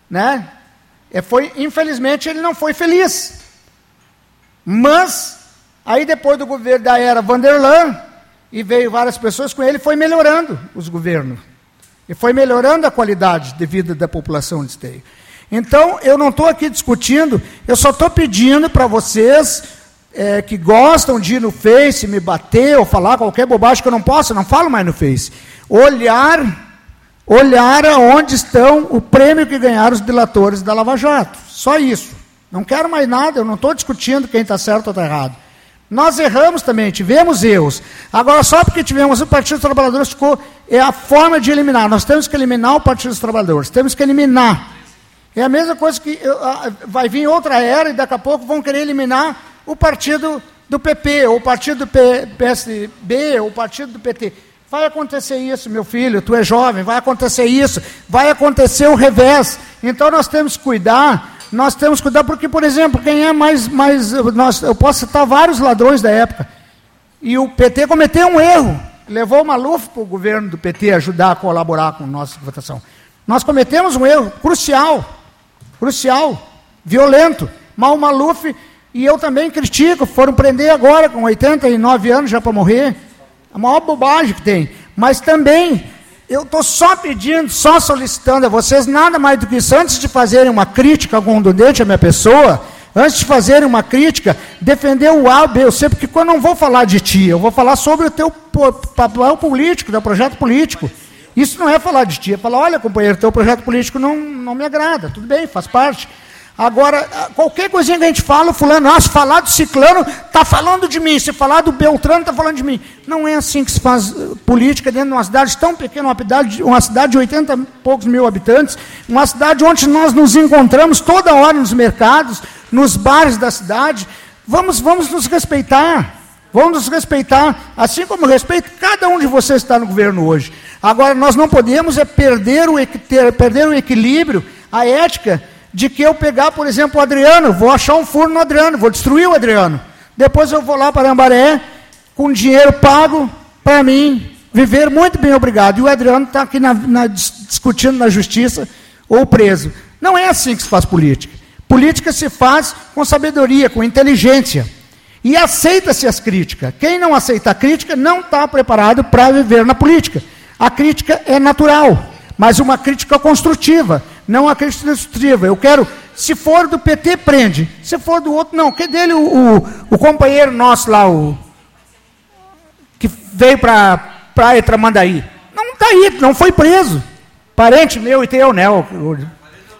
né, é, foi, infelizmente, ele não foi feliz. Mas, aí depois do governo da era Vanderlan, e veio várias pessoas com ele, foi melhorando os governos. E foi melhorando a qualidade de vida da população de Esteio. Então, eu não estou aqui discutindo, eu só estou pedindo para vocês é, que gostam de ir no Face, me bater ou falar qualquer bobagem que eu não posso, não falo mais no Face. Olhar, olhar aonde estão o prêmio que ganharam os delatores da Lava Jato. Só isso. Não quero mais nada, eu não estou discutindo quem está certo ou está errado. Nós erramos também, tivemos erros. Agora, só porque tivemos o Partido dos Trabalhadores, ficou, é a forma de eliminar. Nós temos que eliminar o Partido dos Trabalhadores, temos que eliminar. É a mesma coisa que vai vir outra era e daqui a pouco vão querer eliminar o partido do PP, ou o partido do PSB, ou o partido do PT. Vai acontecer isso, meu filho, tu é jovem, vai acontecer isso, vai acontecer o revés. Então nós temos que cuidar, nós temos que cuidar, porque, por exemplo, quem é mais. mais nós, eu posso citar vários ladrões da época. E o PT cometeu um erro, levou o Maluf para o governo do PT ajudar a colaborar com a nossa votação. Nós cometemos um erro crucial, crucial, violento. Mas o Maluf e eu também critico, foram prender agora com 89 anos já para morrer. A maior bobagem que tem. Mas também, eu estou só pedindo, só solicitando a vocês, nada mais do que isso, antes de fazerem uma crítica contundente à minha pessoa, antes de fazerem uma crítica, defender o A, B, eu sei, porque quando eu não vou falar de ti, eu vou falar sobre o teu papel político, teu projeto político. Isso não é falar de ti, é falar, olha, companheiro, teu projeto político não, não me agrada, tudo bem, faz parte. Agora, qualquer coisinha que a gente fala, fulano, ah, se falar do ciclano, está falando de mim. Se falar do Beltrano, está falando de mim. Não é assim que se faz uh, política dentro de uma cidade tão pequena, uma cidade, uma cidade de 80 e poucos mil habitantes, uma cidade onde nós nos encontramos toda hora nos mercados, nos bares da cidade. Vamos, vamos nos respeitar. Vamos nos respeitar, assim como respeito cada um de vocês que está no governo hoje. Agora, nós não podemos é perder o, perder o equilíbrio, a ética de que eu pegar, por exemplo, o Adriano, vou achar um furo no Adriano, vou destruir o Adriano. Depois eu vou lá para Ambaré, com dinheiro pago para mim, viver muito bem, obrigado. E o Adriano está aqui na, na, discutindo na justiça ou preso. Não é assim que se faz política. Política se faz com sabedoria, com inteligência. E aceita-se as críticas. Quem não aceita a crítica não está preparado para viver na política. A crítica é natural, mas uma crítica construtiva não a crítica destrutiva. Eu quero, se for do PT, prende. Se for do outro, não. Que dele o, o, o companheiro nosso lá, o que veio para Praia Tramandaí. Não está aí, não foi preso. Parente meu e teu, né? O,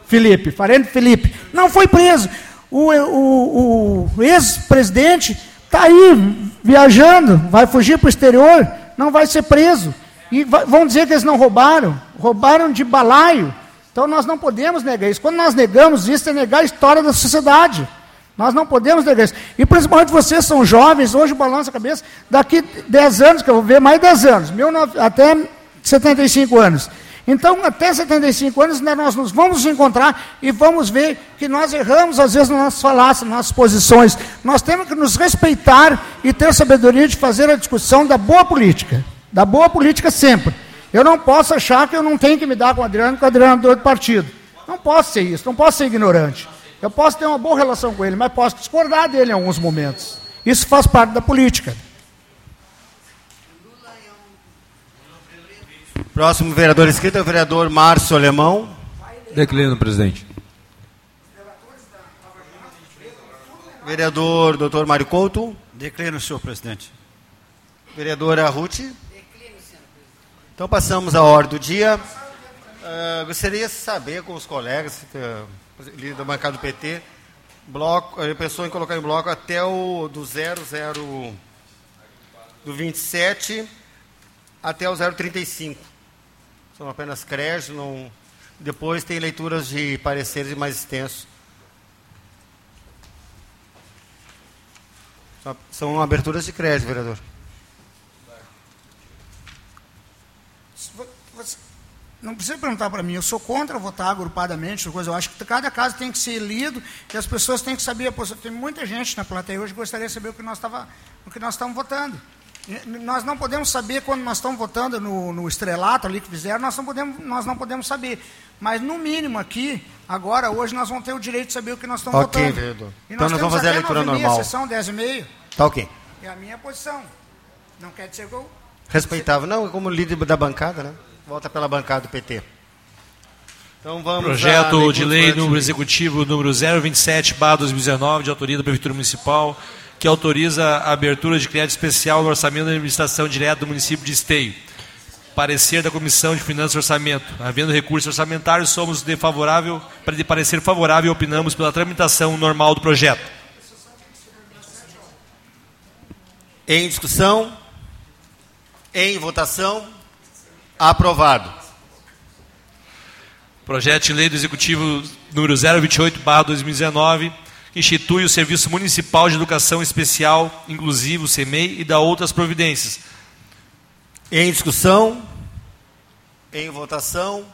Felipe, parente Felipe. Não foi preso. O, o, o ex-presidente está aí viajando, vai fugir para o exterior, não vai ser preso. E vão dizer que eles não roubaram. Roubaram de balaio. Então nós não podemos negar isso. Quando nós negamos isso, é negar a história da sociedade. Nós não podemos negar isso. E principalmente vocês são jovens, hoje balança a cabeça, daqui 10 anos, que eu vou ver mais 10 anos, até 75 anos. Então, até 75 anos, né, nós nos vamos encontrar e vamos ver que nós erramos, às vezes, nas nossas falácias, nas nossas posições. Nós temos que nos respeitar e ter sabedoria de fazer a discussão da boa política. Da boa política sempre. Eu não posso achar que eu não tenho que me dar com o Adriano, porque o Adriano é do outro partido. Não posso ser isso, não posso ser ignorante. Eu posso ter uma boa relação com ele, mas posso discordar dele em alguns momentos. Isso faz parte da política. Próximo vereador inscrito é o vereador Márcio Alemão. Declino, presidente. Vereador doutor Mário Couto. Declino, senhor presidente. Vereadora Ruth. Então passamos à ordem do dia. Uh, gostaria de saber com os colegas uh, da bancada do PT, bloco, a pessoa em colocar em bloco até o do 00 do 27 até o 035. São apenas créditos, não... depois tem leituras de pareceres mais extensos. São aberturas de crédito, vereador. Você- Não precisa perguntar para mim, eu sou contra votar agrupadamente, coisa. eu acho que cada caso tem que ser lido e as pessoas têm que saber a posição. Tem muita gente na plateia hoje que gostaria de saber o que nós, tava, o que nós estamos votando. Nós não podemos saber quando nós estamos votando no, no estrelato ali que fizeram, nós não, podemos, nós não podemos saber. Mas, no mínimo, aqui, agora, hoje, nós vamos ter o direito de saber o que nós estamos Ok, votando. vereador. E Então nós vamos fazer a leitura 9h30, normal. sessão 10 e meio. Tá ok. É a minha posição. Não quer dizer que eu Respeitável. Não, como líder da bancada, né? Volta pela bancada do PT. Então vamos Projeto de lei número executivo número 027, 2019, de autoria da Prefeitura Municipal, que autoriza a abertura de crédito especial no orçamento da administração direta do município de Esteio. Parecer da Comissão de Finanças e Orçamento. Havendo recurso orçamentário, somos de favorável, para de parecer favorável e opinamos pela tramitação normal do projeto. Em discussão? Em votação? Aprovado. Projeto de lei do Executivo número 028/2019, que institui o Serviço Municipal de Educação Especial Inclusivo, SEMEI, e dá outras providências. Em discussão? Em votação?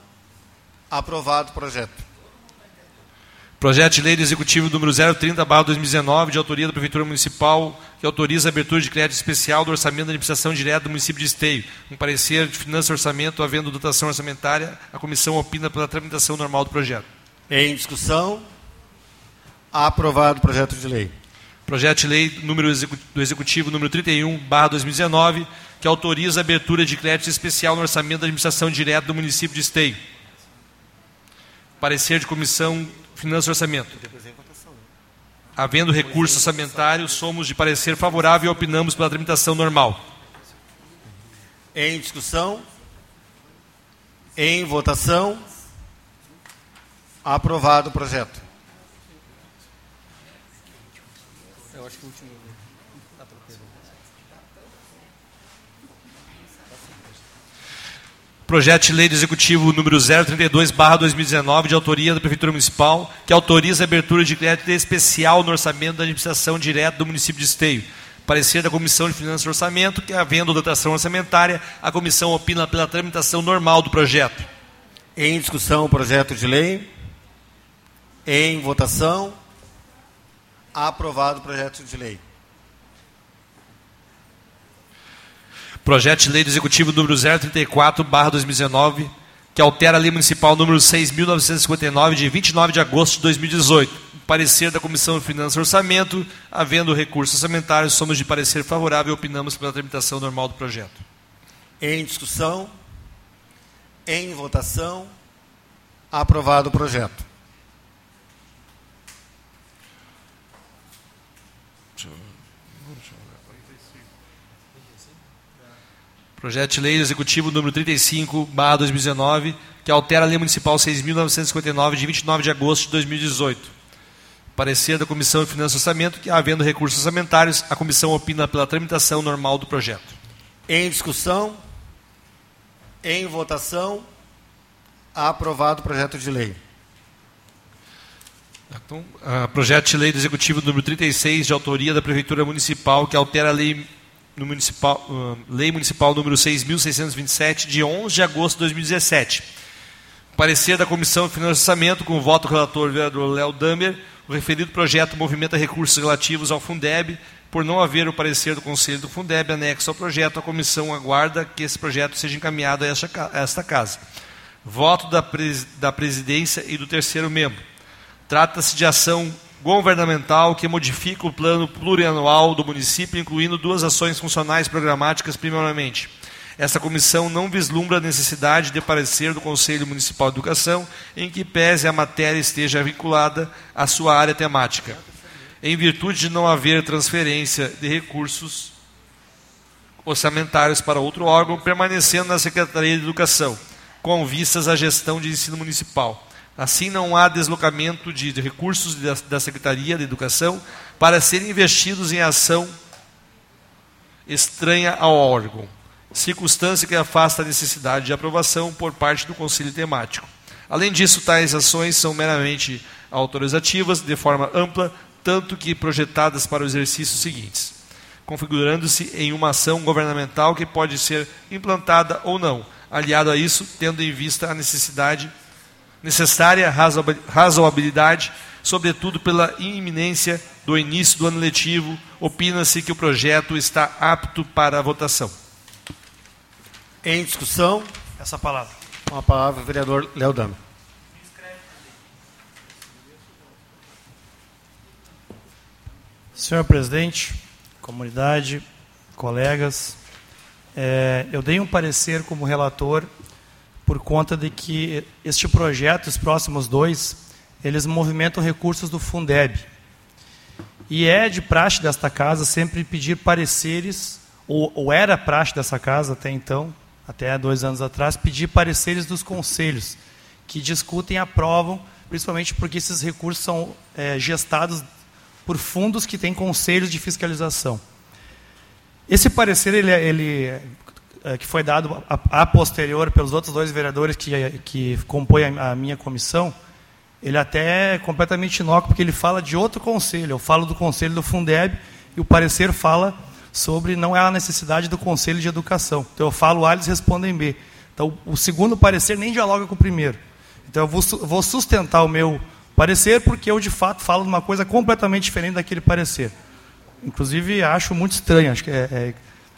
Aprovado o projeto. Projeto de lei do Executivo número 030/2019, de autoria da Prefeitura Municipal, que autoriza a abertura de crédito especial do orçamento da administração direta do município de Esteio. Um parecer de finanças e orçamento, havendo dotação orçamentária, a comissão opina pela tramitação normal do projeto. Em discussão? Aprovado o projeto de lei. Projeto de lei número do Executivo número 31/2019, que autoriza a abertura de crédito especial no orçamento da administração direta do município de Esteio. Parecer de comissão Finanças e Orçamento. Havendo recurso orçamentário, somos de parecer favorável e opinamos pela tramitação normal. Em discussão? Em votação? Aprovado o projeto. Eu acho que o último. Projeto de lei do Executivo número 032/2019, de autoria da Prefeitura Municipal, que autoriza a abertura de crédito especial no orçamento da administração direta do município de Esteio. Parecer da Comissão de Finanças e Orçamento, que havendo dotação orçamentária, a comissão opina pela tramitação normal do projeto. Em discussão o projeto de lei. Em votação. Aprovado o projeto de lei. Projeto de lei do Executivo número 034/2019, que altera a Lei Municipal número 6.959, de 29 de agosto de 2018. Parecer da Comissão de Finanças e Orçamento, havendo recursos orçamentários, somos de parecer favorável e opinamos pela tramitação normal do projeto. Em discussão. Em votação. Aprovado o projeto. Projeto de lei executivo número 35/2019, que altera a lei municipal 6.959 de 29 de agosto de 2018. Parecer da Comissão de Finanças e Orçamento que havendo recursos orçamentários, a comissão opina pela tramitação normal do projeto. Em discussão. Em votação. Aprovado o projeto de lei. Então, ah, projeto de lei do executivo número 36 de autoria da prefeitura municipal que altera a lei no municipal, ah, lei municipal número 6.627 de 11 de agosto de 2017. Parecer da Comissão de Finanças Orçamento, com o voto do relator vereador Léo Damer, o referido projeto movimenta recursos relativos ao Fundeb. Por não haver o parecer do Conselho do Fundeb anexo ao projeto, a comissão aguarda que esse projeto seja encaminhado a esta, a esta casa. Voto da, pres- da presidência e do terceiro membro. Trata-se de ação governamental que modifica o plano plurianual do município, incluindo duas ações funcionais programáticas, primeiramente. Essa comissão não vislumbra a necessidade de parecer do Conselho Municipal de Educação, em que pese a matéria esteja vinculada à sua área temática. Em virtude de não haver transferência de recursos orçamentários para outro órgão, permanecendo na Secretaria de Educação, com vistas à gestão de ensino municipal. Assim, não há deslocamento de de recursos da, Secretaria de Educação para serem investidos em ação estranha ao órgão. circunstância que afasta a necessidade de aprovação por parte do Conselho Temático. Além disso, tais ações são meramente autorizativas, de forma ampla, tanto que projetadas para os exercícios seguintes, configurando-se em uma ação governamental que pode ser implantada ou não, aliado a isso, tendo em vista a necessidade necessária razoabilidade, sobretudo pela iminência do início do ano letivo, opina-se que o projeto está apto para a votação. Em discussão, Essa palavra. com a palavra o vereador Léo Dama. Senhor presidente, comunidade, colegas, é, eu dei um parecer como relator por conta de que este projeto, os próximos dois, eles movimentam recursos do Fundeb. E é de praxe desta casa sempre pedir pareceres, ou, ou era praxe dessa casa até então, até dois anos atrás, pedir pareceres dos conselhos, que discutem e aprovam, principalmente porque esses recursos são é, gestados por fundos que têm conselhos de fiscalização. Esse parecer, ele, ele é, que foi dado a, a, posterior pelos outros dois vereadores que, que compõem a, a minha comissão, ele até é completamente inócuo, porque ele fala de outro conselho. Eu falo do conselho do Fundeb e o parecer fala sobre não é a necessidade do conselho de educação. Então eu falo A, eles respondem B. Então o segundo parecer nem dialoga com o primeiro. Então eu vou, vou sustentar o meu parecer porque eu de fato falo de uma coisa completamente diferente daquele parecer. Inclusive acho muito estranho, acho que, é, é,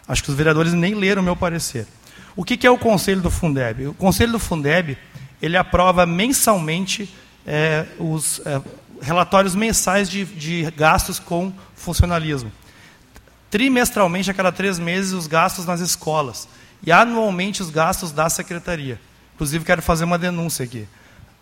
acho que os vereadores nem leram o meu parecer. O que, que é o conselho do Fundeb? O conselho do Fundeb ele aprova mensalmente é, os é, relatórios mensais de, de gastos com funcionalismo. Trimestralmente, a cada três meses, os gastos nas escolas. E anualmente, os gastos da secretaria. Inclusive, quero fazer uma denúncia aqui.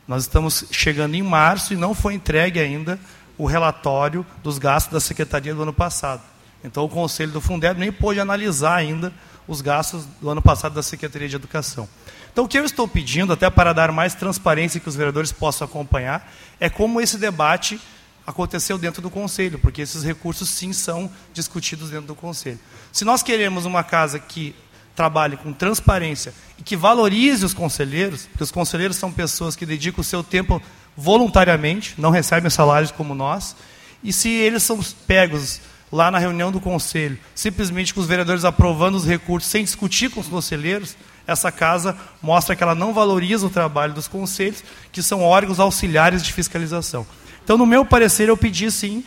Nós estamos chegando em março e não foi entregue ainda o relatório dos gastos da secretaria do ano passado. Então, o Conselho do Fundeb nem pôde analisar ainda os gastos do ano passado da Secretaria de Educação. Então, o que eu estou pedindo, até para dar mais transparência que os vereadores possam acompanhar, é como esse debate aconteceu dentro do Conselho, porque esses recursos, sim, são discutidos dentro do Conselho. Se nós queremos uma casa que trabalhe com transparência e que valorize os conselheiros, porque os conselheiros são pessoas que dedicam o seu tempo voluntariamente, não recebem salários como nós, e se eles são pegos lá na reunião do conselho, simplesmente com os vereadores aprovando os recursos sem discutir com os conselheiros, essa casa mostra que ela não valoriza o trabalho dos conselhos, que são órgãos auxiliares de fiscalização. Então, no meu parecer, eu pedi sim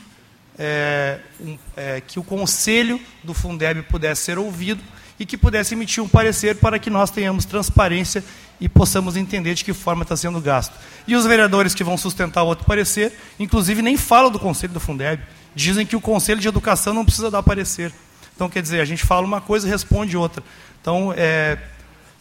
é, um, é, que o conselho do Fundeb pudesse ser ouvido e que pudesse emitir um parecer para que nós tenhamos transparência e possamos entender de que forma está sendo gasto. E os vereadores que vão sustentar o outro parecer, inclusive nem falam do conselho do Fundeb, dizem que o conselho de educação não precisa dar parecer. Então, quer dizer, a gente fala uma coisa e responde outra. Então, é,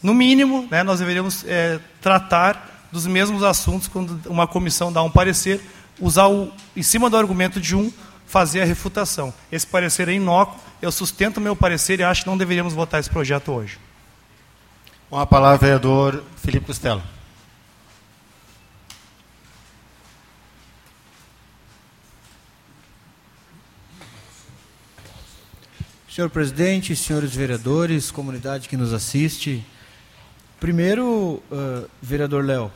no mínimo, né, nós deveríamos é, tratar dos mesmos assuntos quando uma comissão dá um parecer, usar o, em cima do argumento de um, fazer a refutação. Esse parecer é inócuo, eu sustento o meu parecer e acho que não deveríamos votar esse projeto hoje. Com a palavra, vereador Felipe Costello. Senhor presidente, senhores vereadores, comunidade que nos assiste. Primeiro, uh, vereador Léo,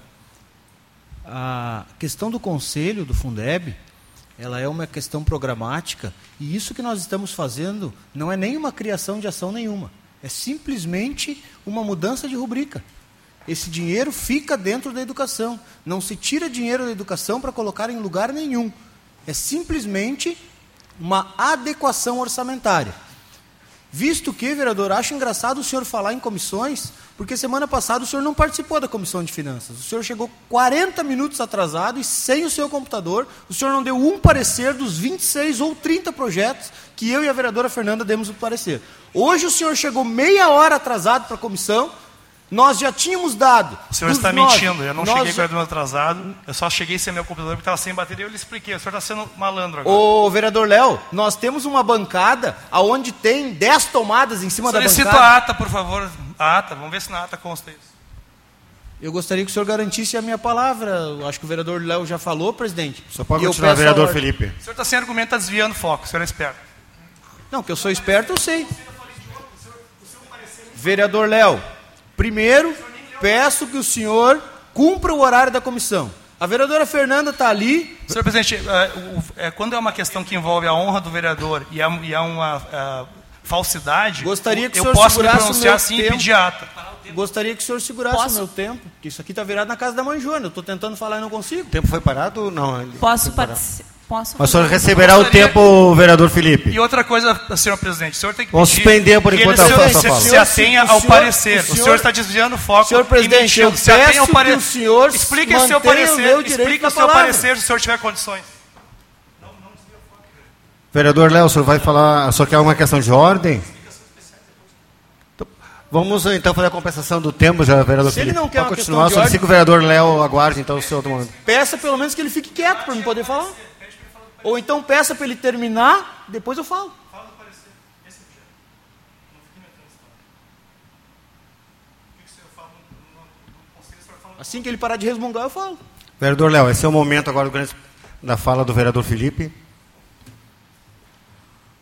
a questão do conselho do Fundeb, ela é uma questão programática e isso que nós estamos fazendo não é nem uma criação de ação nenhuma, é simplesmente uma mudança de rubrica. Esse dinheiro fica dentro da educação, não se tira dinheiro da educação para colocar em lugar nenhum. É simplesmente uma adequação orçamentária. Visto que, vereador, acho engraçado o senhor falar em comissões, porque semana passada o senhor não participou da comissão de finanças. O senhor chegou 40 minutos atrasado e sem o seu computador. O senhor não deu um parecer dos 26 ou 30 projetos que eu e a vereadora Fernanda demos o parecer. Hoje o senhor chegou meia hora atrasado para a comissão. Nós já tínhamos dado. O senhor está nove, mentindo. Eu não cheguei já... com o atrasado. Eu só cheguei sem meu computador porque estava sem bateria. Eu lhe expliquei. O senhor está sendo malandro agora. Ô, vereador Léo, nós temos uma bancada onde tem 10 tomadas em cima da bancada. Solicito a ata, por favor. A ata. Vamos ver se na ata consta isso. Eu gostaria que o senhor garantisse a minha palavra. Eu acho que o vereador Léo já falou, presidente. Só pode continuar, vereador Felipe. O senhor está sem argumento, está desviando o foco. O senhor é esperto. Não, que eu sou esperto, eu sei. Vereador Léo, primeiro, peço que o senhor cumpra o horário da comissão. A vereadora Fernanda está ali. Senhor presidente, é, é, quando é uma questão que envolve a honra do vereador e há, e há uma é, falsidade, Gostaria que o eu senhor posso me pronunciar meu assim e tempo. pedir ata. Gostaria que o senhor segurasse Posso? o meu tempo, que isso aqui está virado na casa da mãe Joana. Eu estou tentando falar e não consigo. O tempo foi parado? Não. ele- Posso participar? Posso Mas o senhor receberá o tempo, vereador Felipe. E outra coisa, senhor presidente, o senhor tem que Vamos suspender por que enquanto ele a sua se, fala. se atenha O ao senhor- parecer. o O senhor- senhor está desviando o foco. Senhor presidente, eu se atenha ao peço pare- que o senhor Explique o seu parecer. Explique o seu palavra. parecer se o senhor tiver condições. Vereador Léo, o senhor vai falar, o senhor quer uma questão de ordem? Vamos então fazer a compensação do tempo, já, vereador Se ele Felipe. não quer uma continuar, questão de solicito que o vereador Léo aguarde então o seu mando. Peça pelo menos que ele fique quieto para me poder falar. Ou então peça para ele terminar, depois eu falo. Assim que ele parar de resmungar, eu falo. Vereador Léo, esse é o momento agora do grande- da fala do vereador Felipe.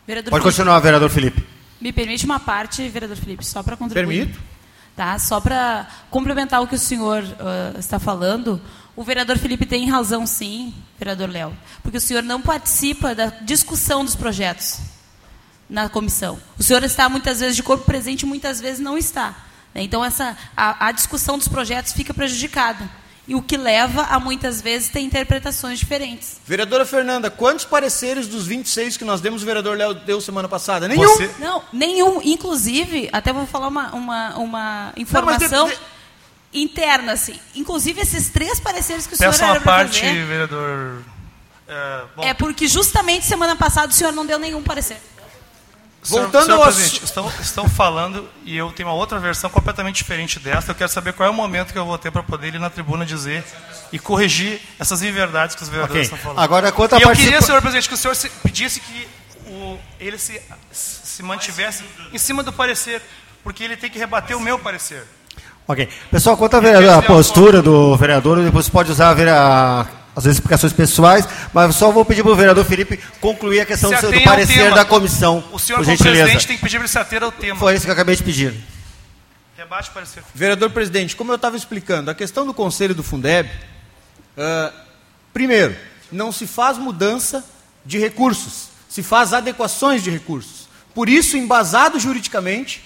Vereador Pode Felipe, continuar, vereador Felipe. Me permite uma parte, vereador Felipe, só para contribuir. Permito. Tá? Só para complementar o que o senhor ah, está falando, o vereador Felipe tem razão, sim, vereador Léo, porque o senhor não participa da discussão dos projetos na comissão. O senhor está muitas vezes de corpo presente, muitas vezes não está. né? Então essa a, a discussão dos projetos fica prejudicada e o que leva a muitas vezes ter interpretações diferentes. Vereadora Fernanda, quantos pareceres dos 26 que nós demos o vereador Léo deu semana passada? Nenhum. Você- Não, nenhum. Inclusive, até vou falar uma, uma, uma Não, informação de- de- interna, assim. Inclusive, esses três pareceres que o Peço senhor uma era para parte, fazer, vereador. É, bom, é porque justamente semana passada o senhor não deu nenhum parecer. Senhor- voltando senhor ao presidente, estão, estão falando e eu tenho uma outra versão completamente diferente dessa. Eu quero saber qual é o momento que eu vou ter para poder ir na tribuna dizer e corrigir essas inverdades que os vereadores Ok. estão falando. Agora, quanto a e eu participa- queria, senhor presidente, que o senhor se- pedisse que o- ele se, se mantivesse em cima do parecer, porque ele tem que rebater o meu parecer. Ok. Pessoal, quanto à postura do vereador, depois pode usar a as explicações pessoais, mas só vou pedir para o vereador Felipe concluir a questão do, seu- do parecer da comissão. O senhor, como presidente, tem que pedir para ele se ater ao tema. Foi isso que eu acabei de pedir. Rebate o parecer. Vereador presidente, como eu estava explicando, a questão do conselho do Fundeb, ah, primeiro, não se faz mudança de recursos, se faz adequações de recursos. Por isso, embasado juridicamente,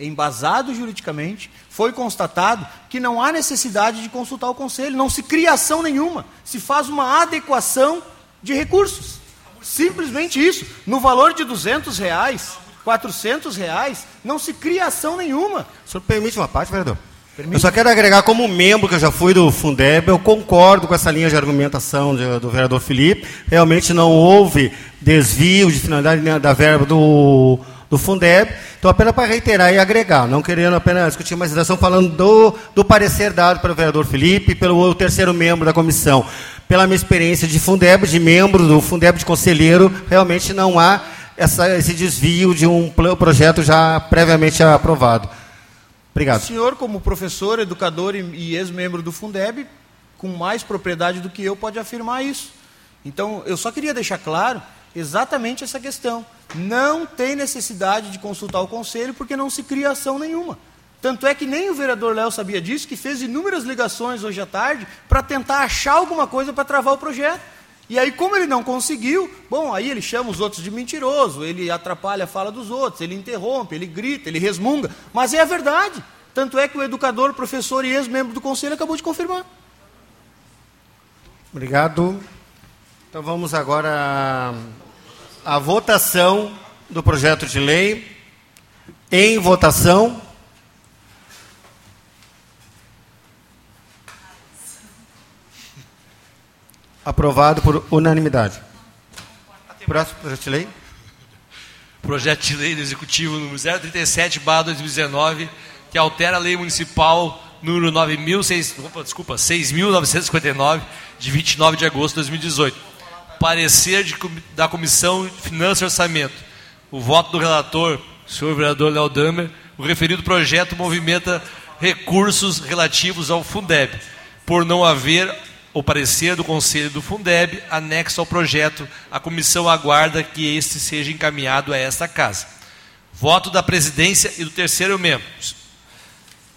embasado juridicamente, foi constatado que não há necessidade de consultar o conselho, não se cria ação nenhuma, se faz uma adequação de recursos. Simplesmente isso. No valor de 200 reais, 400 reais, não se cria ação nenhuma. O senhor permite uma parte, vereador? Eu só quero agregar, como membro que eu já fui do Fundeb, eu concordo com essa linha de argumentação de- do vereador Felipe. Realmente não houve desvio de finalidade né, da verba do, do Fundeb. Então, apenas para reiterar e agregar, não querendo apenas discutir mais situação, falando do, do parecer dado pelo vereador Felipe pelo terceiro membro da comissão. Pela minha experiência de Fundeb, de membro do Fundeb de conselheiro, realmente não há essa, esse desvio de um projeto já previamente aprovado. Obrigado. O senhor, como professor, educador e ex-membro do Fundeb, com mais propriedade do que eu, pode afirmar isso. Então, eu só queria deixar claro exatamente essa questão. Não tem necessidade de consultar o conselho, porque não se cria ação nenhuma. Tanto é que nem o vereador Léo sabia disso, que fez inúmeras ligações hoje à tarde para tentar achar alguma coisa para travar o projeto. E aí, como ele não conseguiu, bom, aí ele chama os outros de mentiroso, ele atrapalha a fala dos outros, ele interrompe, ele grita, ele resmunga. Mas é a verdade. Tanto é que o educador, professor e ex-membro do conselho acabou de confirmar. Obrigado. Então vamos agora à votação do projeto de lei. Em votação. Aprovado por unanimidade. Próximo projeto de lei. Projeto de lei do Executivo número 037/2019, que altera a lei municipal número 9006, opa, desculpa, 6.959 de 29 de agosto de 2018. Parecer de, da Comissão de Finanças e Orçamento. O voto do relator, senhor vereador Léo Damer, o referido projeto movimenta recursos relativos ao Fundeb, por não haver o parecer do Conselho do Fundeb anexo ao projeto, a comissão aguarda que este seja encaminhado a esta casa. Voto da presidência e do terceiro membro.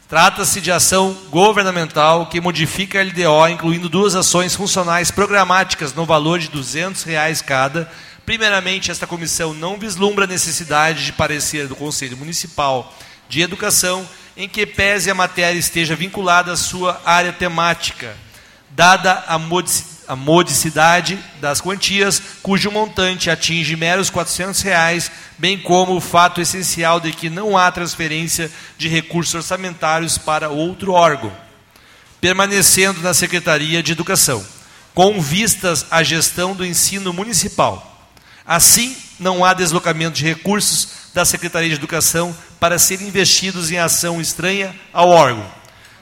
Trata-se de ação governamental que modifica a LDO, incluindo duas ações funcionais programáticas no valor de 200 reais cada. Primeiramente, esta comissão não vislumbra a necessidade de parecer do Conselho Municipal de Educação em que pese a matéria esteja vinculada à sua área temática, dada a modicidade a modicidade das quantias, cujo montante atinge meros 400 reais, bem como o fato essencial de que não há transferência de recursos orçamentários para outro órgão, permanecendo na Secretaria de Educação, com vistas à gestão do ensino municipal. Assim, não há deslocamento de recursos da Secretaria de Educação para serem investidos em ação estranha ao órgão,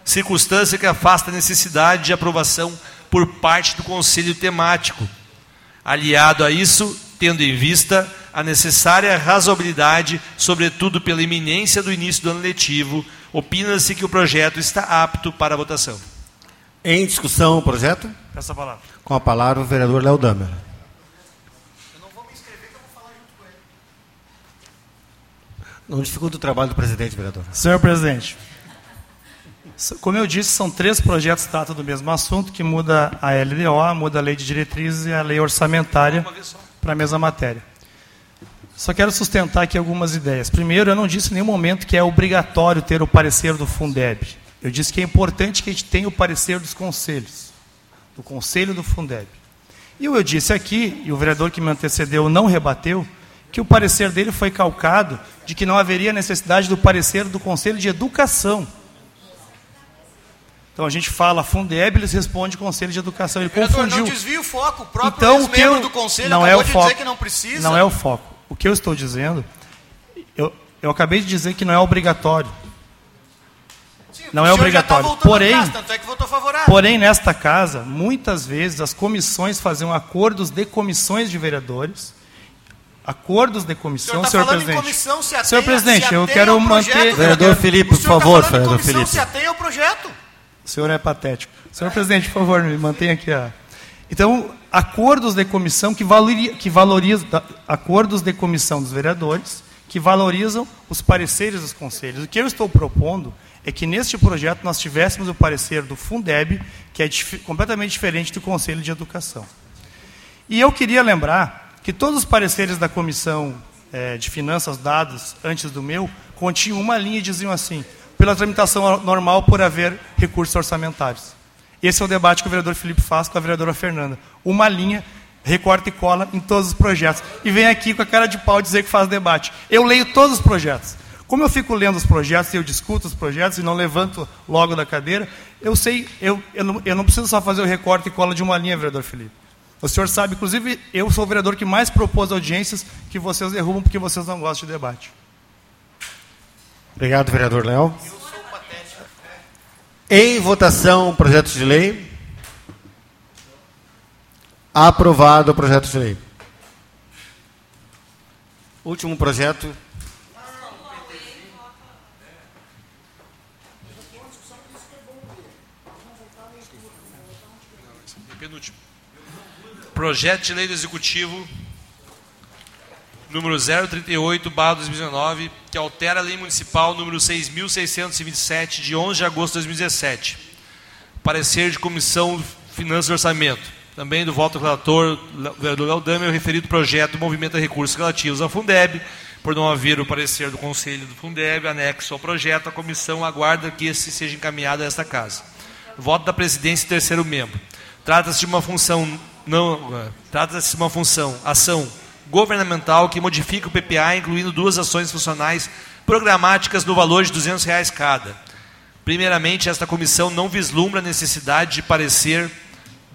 circunstância que afasta a necessidade de aprovação por parte do conselho temático. Aliado a isso, tendo em vista a necessária razoabilidade, sobretudo pela iminência do início do ano letivo, opina-se que o projeto está apto para votação. Em discussão o projeto? Essa palavra. Com a palavra o vereador Léo Damer. Não dificulta o trabalho do presidente, vereador. Senhor presidente, como eu disse, são três projetos que tratam do mesmo assunto, que muda a LDO, muda a lei de diretrizes e a lei orçamentária para a mesma matéria. Só quero sustentar aqui algumas ideias. Primeiro, eu não disse em nenhum momento que é obrigatório ter o parecer do Fundeb. Eu disse que é importante que a gente tenha o parecer dos conselhos, do conselho do Fundeb. E eu disse aqui, e o vereador que me antecedeu não rebateu, que o parecer dele foi calcado de que não haveria necessidade do parecer do Conselho de Educação. Então a gente fala Fundeb, eles responde Conselho de Educação. Ele Vereador, confundiu. não desvia o foco. O próprio então, o que eu, do Conselho não acabou é o de foco, dizer que não precisa. Não é o foco. O que eu estou dizendo, eu, eu acabei de dizer que não é obrigatório. não é senhor obrigatório. Tá porém, tanto é que votou favorável. porém, nesta casa, muitas vezes as comissões faziam acordos de comissões de vereadores. Acordos de O comissão, senhor está senhor presidente. comissão, se atenha, Senhor presidente, se eu quero ao projeto, manter- Vereador Felipe, O por favor, vereador comissão, Felipe. se atenha ao projeto. O senhor é patético. Senhor presidente, por favor, me mantenha aqui. A... Então, acordos de comissão que, que valorizam, acordos de comissão dos vereadores que valorizam os pareceres dos conselhos. O que eu estou propondo é que neste projeto nós tivéssemos o parecer do Fundeb, que é dif... completamente diferente do Conselho de Educação. E eu queria lembrar que todos os pareceres da comissão eh, de finanças dados antes do meu continham uma linha e diziam assim: pela tramitação normal por haver recursos orçamentários. Esse é o debate que o vereador Felipe faz com a vereadora Fernanda. Uma linha, recorta e cola em todos os projetos. E vem aqui com a cara de pau dizer que faz debate. Eu leio todos os projetos. Como eu fico lendo os projetos e eu discuto os projetos e não levanto logo da cadeira, eu sei, eu, eu, não, eu não preciso só fazer o recorte e cola de uma linha, vereador Felipe. O senhor sabe, inclusive, eu sou o vereador que mais propôs audiências que vocês derrubam porque vocês não gostam de debate. Obrigado, vereador Léo. Em votação, projeto de lei. Aprovado o projeto de lei. Último projeto. Penúltimo. Projeto de lei do Executivo número 038, barra 2019, que altera a lei municipal número 6.627, de 11 de agosto de 2017. Parecer de Comissão Finanças e Orçamento. Também do voto do relator, vereador Léo Damer, referido projeto movimenta recursos relativos ao Fundeb. Por não haver o parecer do Conselho do Fundeb, anexo ao projeto, a comissão aguarda que esse seja encaminhado a esta casa. Voto da presidência e terceiro membro. Trata-se de uma função não, eh, trata-se de uma função, ação governamental que modifica o PPA, incluindo duas ações funcionais programáticas no valor de 200 reais cada. Primeiramente, esta comissão não vislumbra a necessidade de parecer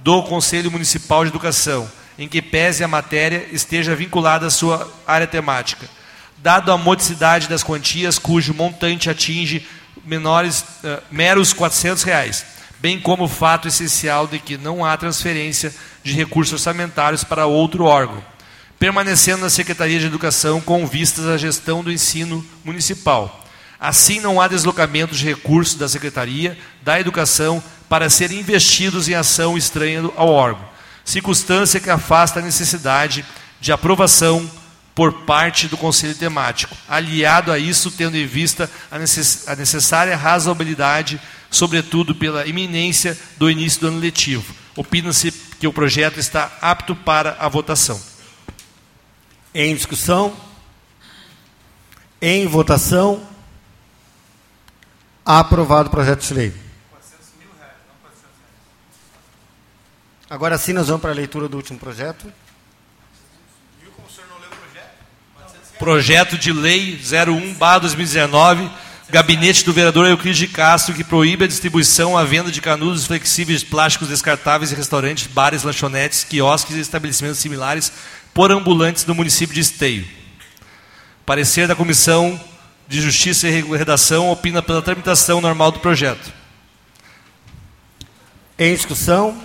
do Conselho Municipal de Educação, em que pese a matéria esteja vinculada à sua área temática. Dado a modicidade das quantias, cujo montante atinge menores, uh, meros 400 reais, bem como o fato essencial de que não há transferência de recursos orçamentários para outro órgão permanecendo na Secretaria de Educação com vistas à gestão do ensino municipal. Assim, não há deslocamento de recursos da Secretaria da Educação para serem investidos em ação estranha ao órgão, circunstância que afasta a necessidade de aprovação por parte do Conselho Temático. Aliado a isso, tendo em vista a, a necessária razoabilidade, sobretudo pela iminência do início do ano letivo. Opina-se que o projeto está apto para a votação. Em discussão? Em votação? Aprovado o projeto de lei. Agora sim, nós vamos para a leitura do último projeto. Projeto de Lei 01-2019, Gabinete do Vereador Euclides de Castro, que proíbe a distribuição, a venda de canudos flexíveis plásticos descartáveis em restaurantes, bares, lanchonetes, quiosques e estabelecimentos similares por ambulantes do município de Esteio. Parecer da Comissão de Justiça e Redação opina pela tramitação normal do projeto. Em discussão,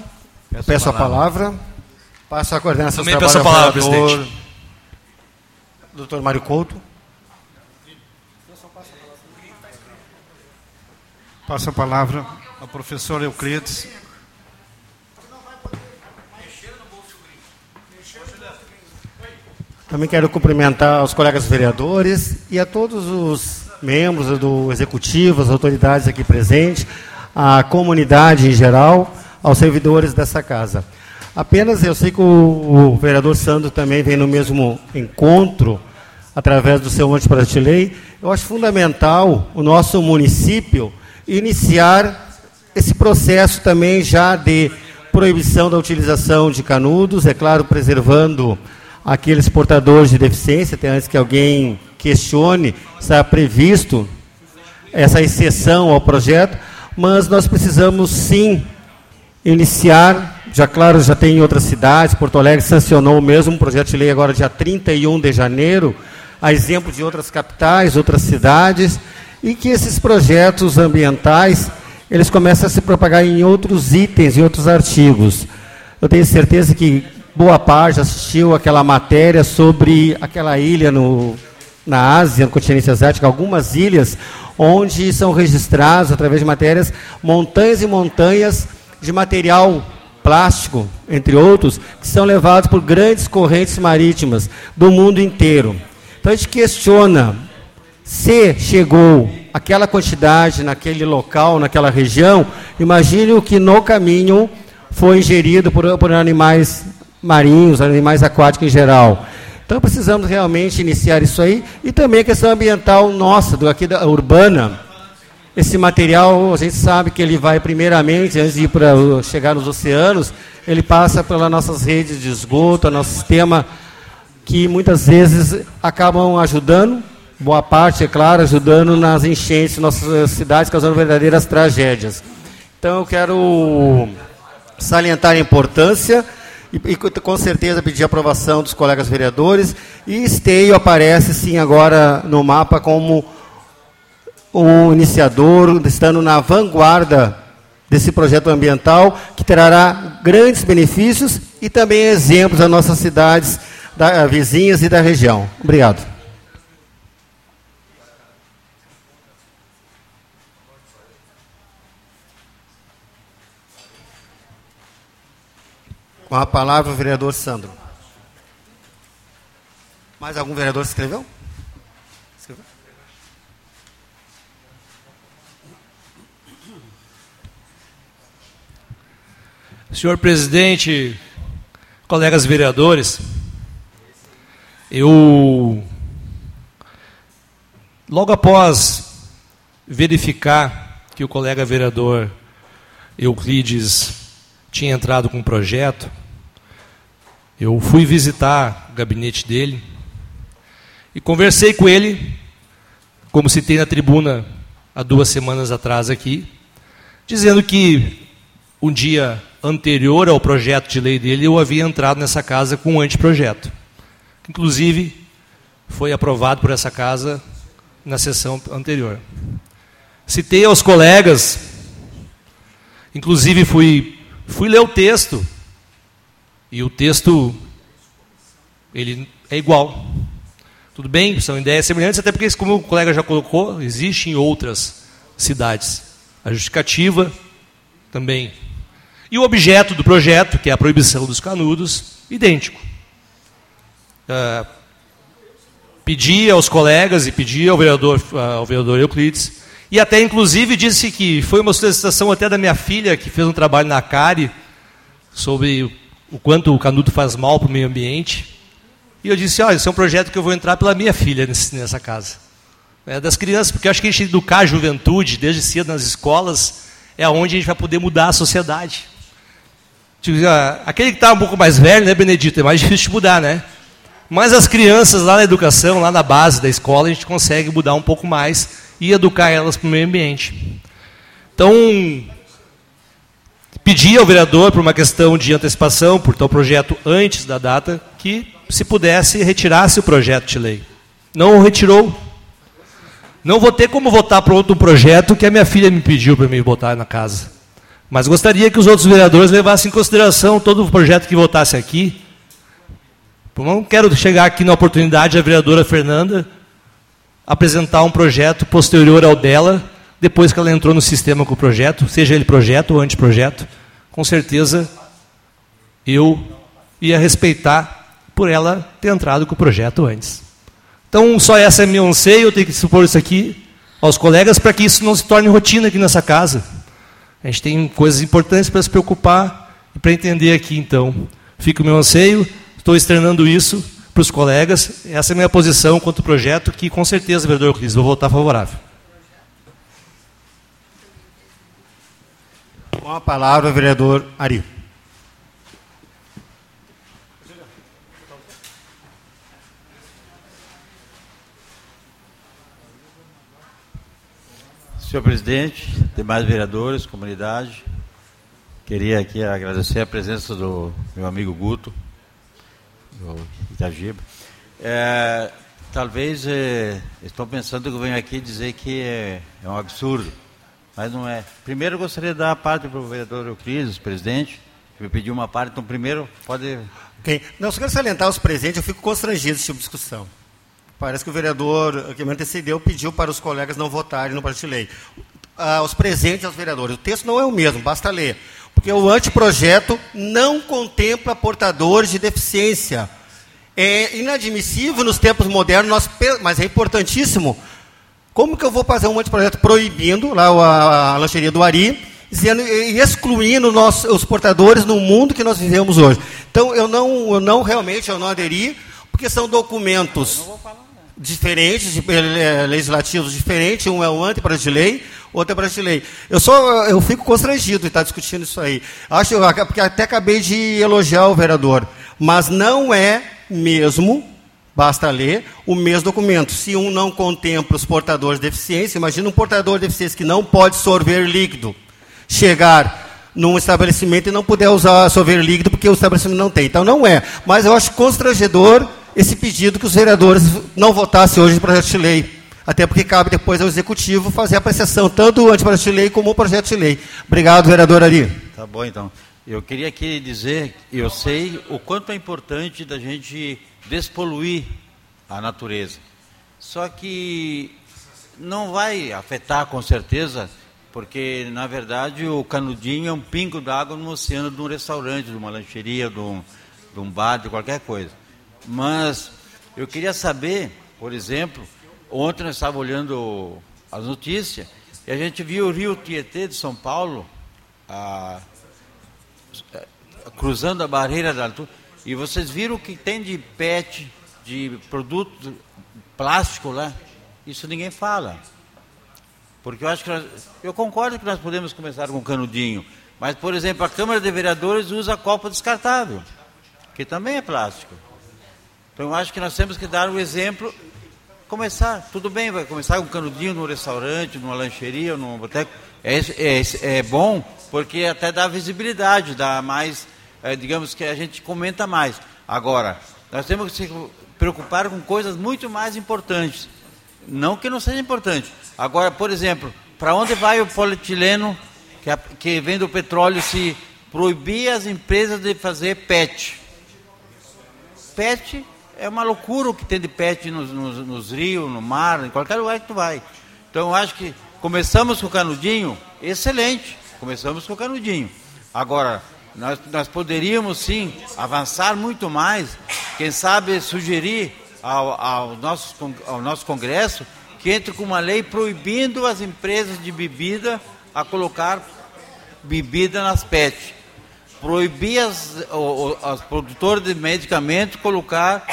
peço, peço a palavra. palavra. Passo a coordenação Também peço a palavra, presidente. Doutor Mário Couto. Passo a palavra ao professor Euclides. Também quero cumprimentar os colegas vereadores e a todos os membros do executivo, as autoridades aqui presentes, a comunidade em geral, aos servidores dessa casa. Apenas eu sei que o, o vereador Sandro também vem no mesmo encontro, através do seu anteprojeto de lei. Eu acho fundamental o nosso município iniciar esse processo também já de proibição da utilização de canudos, é claro, preservando aqueles portadores de deficiência, até antes que alguém questione, está previsto essa exceção ao projeto, mas nós precisamos sim iniciar, já claro, já tem em outras cidades, Porto Alegre sancionou o mesmo projeto de lei agora dia 31 de janeiro, a exemplo de outras capitais, outras cidades, e que esses projetos ambientais, eles começam a se propagar em outros itens, em outros artigos. Eu tenho certeza que boa parte assistiu aquela matéria sobre aquela ilha no, na Ásia, no continente asiático, algumas ilhas onde são registrados, através de matérias, montanhas e montanhas de material plástico, entre outros, que são levados por grandes correntes marítimas do mundo inteiro. Então a gente questiona se chegou aquela quantidade naquele local, naquela região, imagine o que no caminho foi ingerido por, por animais marinhos, animais aquáticos em geral. Então precisamos realmente iniciar isso aí e também a questão ambiental nossa, do aqui da urbana. Esse material, a gente sabe que ele vai primeiramente, antes de ir para chegar nos oceanos, ele passa pelas nossas redes de esgoto, nosso sistema que muitas vezes acabam ajudando, boa parte, é claro, ajudando nas enchentes nossas cidades, causando verdadeiras tragédias. Então eu quero salientar a importância e, e, com certeza pedir aprovação dos colegas vereadores. E Esteio aparece sim agora no mapa como um iniciador, estando na vanguarda desse projeto ambiental, que trará grandes benefícios e também exemplos às nossas cidades da, vizinhas e da região. Obrigado. Com a palavra o vereador Sandro. Mais algum vereador escreveu? escreveu? Senhor presidente, colegas vereadores, eu, logo após verificar que o colega vereador Euclides tinha entrado com um projeto, eu fui visitar o gabinete dele e conversei com ele, como citei na tribuna há duas semanas atrás aqui, dizendo que um dia anterior ao projeto de lei dele eu havia entrado nessa casa com um anteprojeto, inclusive foi aprovado por essa casa na sessão anterior. Citei aos colegas, inclusive fui, fui ler o texto e o texto, ele é igual. Tudo bem, são ideias semelhantes, até porque, como o colega já colocou, existe em outras cidades. A justificativa também. E o objeto do projeto, que é a proibição dos canudos, idêntico. Uh, pedi aos colegas e pedi ao vereador, ao vereador Euclides, e até inclusive disse que foi uma solicitação até da minha filha, que fez um trabalho na CARI, sobre o quanto o canudo faz mal para o meio ambiente. E eu disse, olha, esse é um projeto que eu vou entrar pela minha filha nesse, nessa casa. É, das crianças, porque eu acho que a gente educar a juventude desde cedo nas escolas é onde a gente vai poder mudar a sociedade. Tipo, ah, aquele que está um pouco mais velho, né, Benedito, é mais difícil de mudar, né? Mas as crianças lá na educação, lá na base da escola, a gente consegue mudar um pouco mais e educar elas para o meio ambiente. Então, pedi ao vereador, por uma questão de antecipação, por tal projeto antes da data, que, se pudesse, retirasse o projeto de lei. Não o retirou. Não vou ter como votar para outro projeto que a minha filha me pediu para me votar na casa. Mas gostaria que os outros vereadores levassem em consideração todo o projeto que votasse aqui. Não quero chegar aqui na oportunidade da vereadora Fernanda apresentar um projeto posterior ao dela, depois que ela entrou no sistema com o projeto, seja ele projeto ou anteprojeto, com certeza eu ia respeitar por ela ter entrado com o projeto antes. Então, só essa é meu anseio, eu tenho que supor isso aqui aos colegas para que isso não se torne rotina aqui nessa casa. A gente tem coisas importantes para se preocupar e para entender aqui, então. Fica o meu anseio, estou externando isso para os colegas. Essa é a minha posição quanto ao projeto, que com certeza, vereador Cris, vou votar favorável. Com a palavra, o vereador Ari. Senhor presidente, demais vereadores, comunidade, queria aqui agradecer a presença do meu amigo Guto, do Itagiba. É, talvez é, estão pensando que eu venho aqui dizer que é, é, um absurdo, mas não é. Primeiro eu gostaria de dar a parte para o vereador Euclides, presidente, que me pediu uma parte, então primeiro pode... Okay. Não, só quero salientar os presentes, eu fico constrangido esse tipo de discussão. Parece que o vereador que me antecedeu pediu para os colegas não votarem no projeto de lei. Ah, os presentes aos vereadores. O texto não é o mesmo, basta ler. Porque o anteprojeto não contempla portadores de deficiência. É inadmissível nos tempos modernos, nós, mas é importantíssimo. Como que eu vou fazer um anteprojeto proibindo lá a, a lancheria do Ari, dizendo, e excluindo nós, os portadores no mundo que nós vivemos hoje? Então, eu não, eu não realmente eu não aderi, porque são documentos diferentes, de, é, legislativos diferentes, um é o anteprojeto de lei, outro é projeto de lei. Eu só eu fico constrangido de estar discutindo isso aí. Acho porque até acabei de elogiar o vereador, mas não é mesmo Basta ler o mesmo documento. Se um não contempla os portadores de deficiência, imagina um portador de deficiência que não pode sorver líquido, chegar num estabelecimento e não puder usar sorver líquido porque o estabelecimento não tem. Então não é. Mas eu acho constrangedor esse pedido que os vereadores não votassem hoje no projeto de lei. Até porque cabe depois ao Executivo fazer a apreciação tanto do anteprojeto de lei como o projeto de lei. Obrigado, vereador Ari. Tá bom, então. Eu queria aqui dizer, eu sei o quanto é importante da gente despoluir a natureza. Só que não vai afetar com certeza, porque na verdade o canudinho é um pingo d'água no oceano de um restaurante, de uma lancheria, de um, de um bar, de qualquer coisa. Mas eu queria saber, por exemplo, ontem nós estávamos olhando as notícias e a gente viu o rio Tietê de São Paulo a, cruzando a barreira da altura. E vocês viram o que tem de PET, de produto plástico lá? Isso ninguém fala. Porque eu acho que nós, eu concordo que nós podemos começar com canudinho, mas por exemplo, a Câmara de Vereadores usa copo descartável, que também é plástico. Então eu acho que nós temos que dar o exemplo, começar, tudo bem, vai começar com um canudinho num restaurante, numa lancheria, num boteco. É, é, é bom porque até dá visibilidade, dá mais, é, digamos que a gente comenta mais. Agora, nós temos que se preocupar com coisas muito mais importantes. Não que não seja importante. Agora, por exemplo, para onde vai o polietileno que, que vem do petróleo se proibir as empresas de fazer PET? PET é uma loucura o que tem de pet nos, nos, nos, rios, no mar, em qualquer lugar que tu vai. Então eu acho que começamos com o canudinho, excelente, começamos com o canudinho. Agora, nós, nós poderíamos sim avançar muito mais, quem sabe sugerir ao, ao, nosso, ao nosso Congresso que entre com uma lei proibindo as empresas de bebida a colocar bebida nas PET. Proibir as, as produtoras de medicamento colocar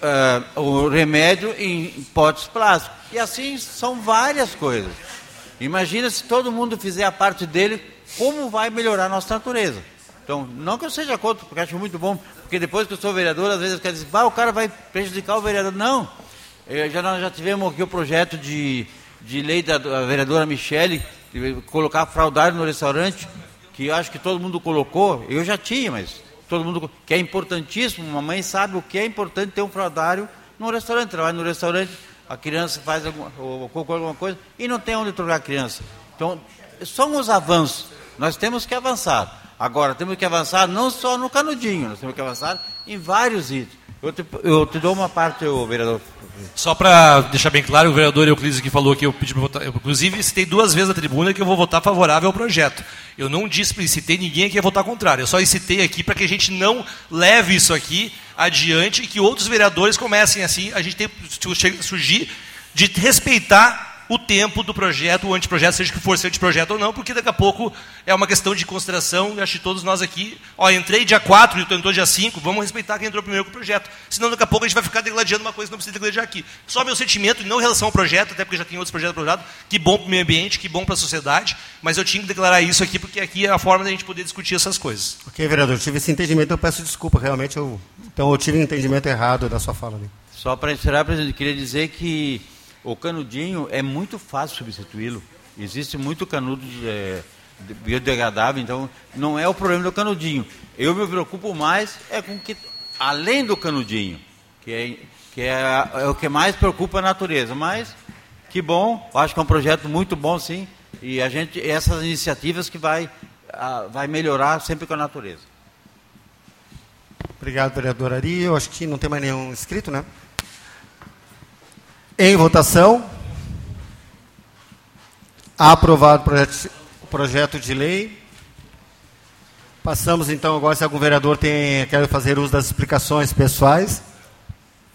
eh, o remédio em potes plásticos. E assim são várias coisas. Imagina se todo mundo fizer a parte dele, como vai melhorar a nossa natureza. Então, não que eu seja contra, porque acho muito bom, porque depois que eu sou vereador, às vezes eu quero dizer, ah, o cara vai prejudicar o vereador. Não, Eh, já, nós já tivemos aqui o projeto de, de lei da, da vereadora Michele, colocar fraudário no restaurante, que eu acho que todo mundo colocou, eu já tinha, mas todo mundo, que é importantíssimo, uma mãe sabe o que é importante ter um fraudário no restaurante, vai no restaurante, a criança faz alguma, alguma coisa e não tem onde trocar a criança. Então, são os avanços, nós temos que avançar. Agora, temos que avançar não só no canudinho, nós temos que avançar em vários itens. Eu te, eu te dou uma parte, ô, vereador. Só para deixar bem claro, o vereador Euclides que falou que eu pedi para votar. Eu, inclusive, citei duas vezes na tribuna que eu vou votar favorável ao projeto. Eu não explicitei ninguém que ia votar contrário. Eu só citei aqui para que a gente não leve isso aqui adiante e que outros vereadores comecem assim. A gente tem surgir de respeitar o tempo do projeto, o anteprojeto, seja que for ser anteprojeto ou não, porque daqui a pouco é uma questão de consideração, e acho que todos nós aqui, ó, entrei dia 4 e tu entrou dia 5, vamos respeitar quem entrou primeiro com o projeto. Senão daqui a pouco a gente vai ficar degladiando uma coisa que não precisa degladiar aqui. Só meu sentimento, e não em relação ao projeto, até porque já tem outros projetos aprovados, que bom para o meio ambiente, que bom para a sociedade, mas eu tinha que declarar isso aqui, porque aqui é a forma da gente poder discutir essas coisas. Ok, vereador, eu tive esse entendimento, eu peço desculpa, realmente eu... Então eu tive um entendimento errado da sua fala ali. Só para encerrar, presidente, queria dizer que o canudinho é muito fácil substituí-lo. Existe muito canudo é, biodegradável, então não é o problema do canudinho. Eu me preocupo mais é com que, além do canudinho, que é, que é, é o que mais preocupa a natureza. Mas que bom, acho que é um projeto muito bom, sim. E a gente, essas iniciativas que vai, a, vai melhorar sempre com a natureza. Obrigado, vereador Ari. Eu acho que não tem mais nenhum inscrito, né? Em votação. Aprovado o projeto, o projeto de lei. Passamos então agora se algum vereador tem, quer fazer uso das explicações pessoais.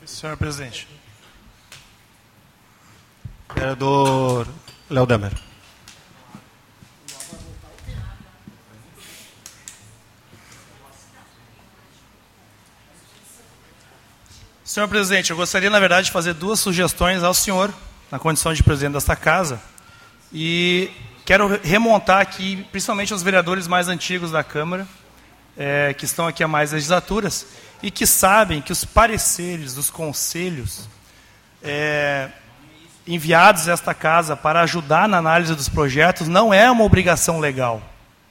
Senhor presidente. Vereador Léo Damer. Senhor presidente, eu gostaria, na verdade, de fazer duas sugestões ao senhor, na condição de presidente desta casa. E quero remontar aqui, principalmente aos vereadores mais antigos da Câmara, é, que estão aqui há mais legislaturas, e que sabem que os pareceres dos conselhos é, enviados a esta casa para ajudar na análise dos projetos não é uma obrigação legal.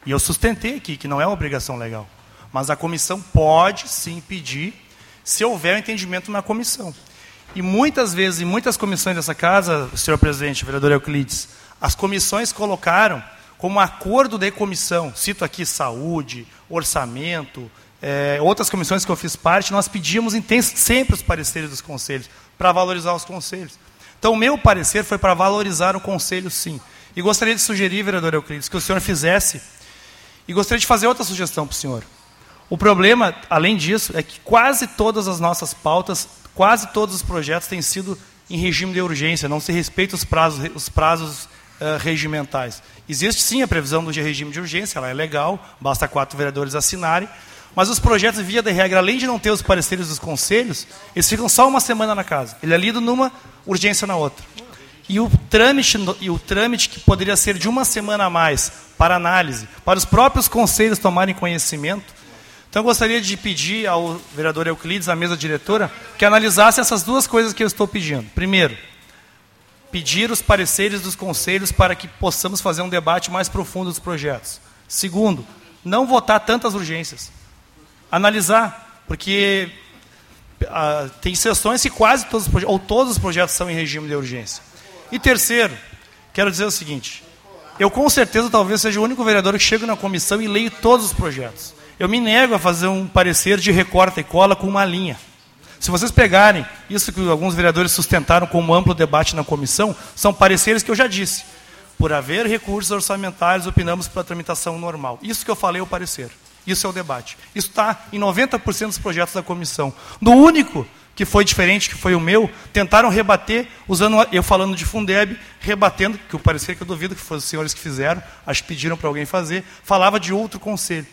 E eu sustentei aqui que não é uma obrigação legal. Mas a comissão pode sim pedir se houver um entendimento na comissão. E muitas vezes, em muitas comissões dessa casa, senhor presidente, vereador Euclides, as comissões colocaram como acordo de comissão, cito aqui saúde, orçamento, é, outras comissões que eu fiz parte, nós pedíamos sempre os pareceres dos conselhos, para valorizar os conselhos. Então, o meu parecer foi para valorizar o conselho, sim. E gostaria de sugerir, vereador Euclides, que o senhor fizesse, e gostaria de fazer outra sugestão para o senhor. O problema, além disso, é que quase todas as nossas pautas, quase todos os projetos têm sido em regime de urgência, não se respeita os prazos, os prazos uh, regimentais. Existe sim a previsão do regime de urgência, ela é legal, basta quatro vereadores assinarem, mas os projetos, via de regra, além de não ter os pareceres dos conselhos, eles ficam só uma semana na casa. Ele é lido numa, urgência na outra. E o trâmite, e o trâmite que poderia ser de uma semana a mais para análise, para os próprios conselhos tomarem conhecimento, então, eu gostaria de pedir ao vereador Euclides, à mesa diretora, que analisasse essas duas coisas que eu estou pedindo. Primeiro, pedir os pareceres dos conselhos para que possamos fazer um debate mais profundo dos projetos. Segundo, não votar tantas urgências. Analisar, porque ah, tem sessões que quase todos os projetos, ou todos os projetos são em regime de urgência. E terceiro, quero dizer o seguinte, eu com certeza talvez seja o único vereador que chega na comissão e leio todos os projetos. Eu me nego a fazer um parecer de recorta e cola com uma linha. Se vocês pegarem isso que alguns vereadores sustentaram como amplo debate na comissão, são pareceres que eu já disse. Por haver recursos orçamentários, opinamos pela tramitação normal. Isso que eu falei é o parecer. Isso é o debate. Isso está em 90% dos projetos da comissão. No único que foi diferente, que foi o meu, tentaram rebater, usando eu falando de Fundeb, rebatendo, que o parecer que eu duvido que foram os senhores que fizeram, acho que pediram para alguém fazer, falava de outro conselho.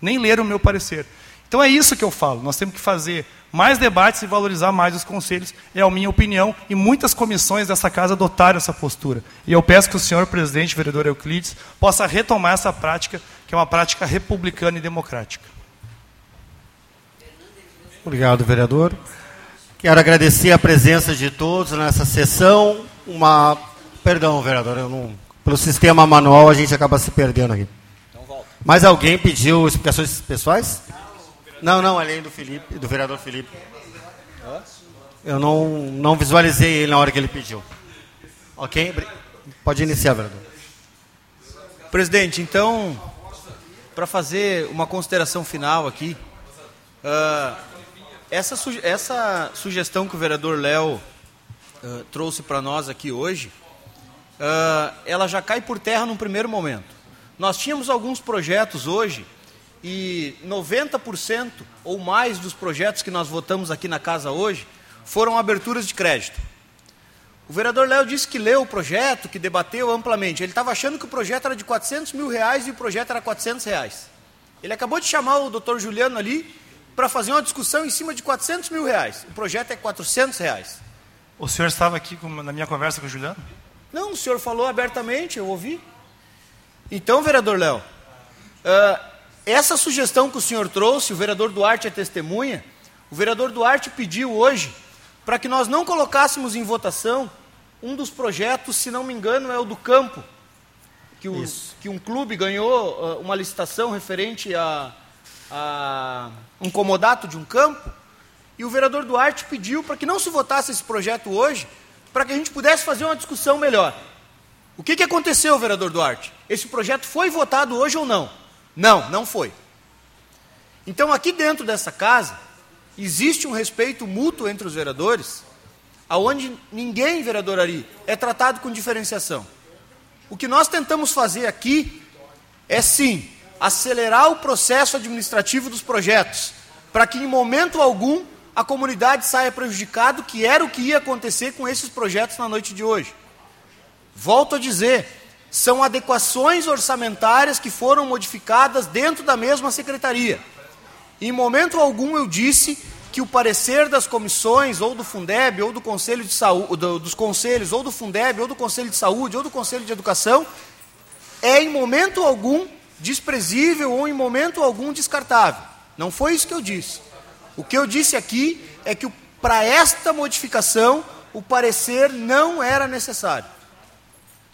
Nem leram o meu parecer. Então é isso que eu falo, nós temos que fazer mais debates e valorizar mais os conselhos, é a minha opinião, e muitas comissões dessa casa adotaram essa postura. E eu peço que o senhor presidente, vereador Euclides, possa retomar essa prática, que é uma prática republicana e democrática. Obrigado, vereador. Quero agradecer a presença de todos nessa sessão. Uma. Perdão, vereador, eu não... pelo sistema manual a gente acaba se perdendo aqui. Mais alguém pediu explicações pessoais? Não, não, além do Felipe, do vereador Felipe. Eu não, não visualizei ele na hora que ele pediu. Ok? Pode iniciar, vereador. Presidente, então, para fazer uma consideração final aqui, uh, essa, suge essa sugestão que o vereador Léo uh, trouxe para nós aqui hoje, uh, ela já cai por terra num primeiro momento. Nós tínhamos alguns projetos hoje e 90% ou mais dos projetos que nós votamos aqui na casa hoje foram aberturas de crédito. O vereador Léo disse que leu o projeto, que debateu amplamente. Ele estava achando que o projeto era de 400 mil reais e o projeto era 400 reais. Ele acabou de chamar o doutor Juliano ali para fazer uma discussão em cima de 400 mil reais. O projeto é 400 reais. O senhor estava aqui na minha conversa com o Juliano? Não, o senhor falou abertamente, eu ouvi. Então, vereador Léo, uh, essa sugestão que o senhor trouxe, o vereador Duarte é testemunha, o vereador Duarte pediu hoje para que nós não colocássemos em votação um dos projetos, se não me engano, é o do campo, que, o, que um clube ganhou uh, uma licitação referente a a, um comodato de um campo, e o vereador Duarte pediu para que não se votasse esse projeto hoje, para que a gente pudesse fazer uma discussão melhor. O que, que aconteceu, vereador Duarte? Esse projeto foi votado hoje ou não? Não, não foi. Então, aqui dentro dessa casa, existe um respeito mútuo entre os vereadores, aonde ninguém, vereador Ari, é tratado com diferenciação. O que nós tentamos fazer aqui é sim acelerar o processo administrativo dos projetos, para que em momento algum a comunidade saia prejudicada, que era o que ia acontecer com esses projetos na noite de hoje. Volto a dizer, são adequações orçamentárias que foram modificadas dentro da mesma secretaria. Em momento algum eu disse que o parecer das comissões, ou do Fundeb, ou do Conselho de Saúde, dos conselhos, ou do Fundeb, ou do Conselho de Saúde, ou do Conselho de Educação, é em momento algum desprezível ou em momento algum descartável. Não foi isso que eu disse. O que eu disse aqui é que para esta modificação o parecer não era necessário.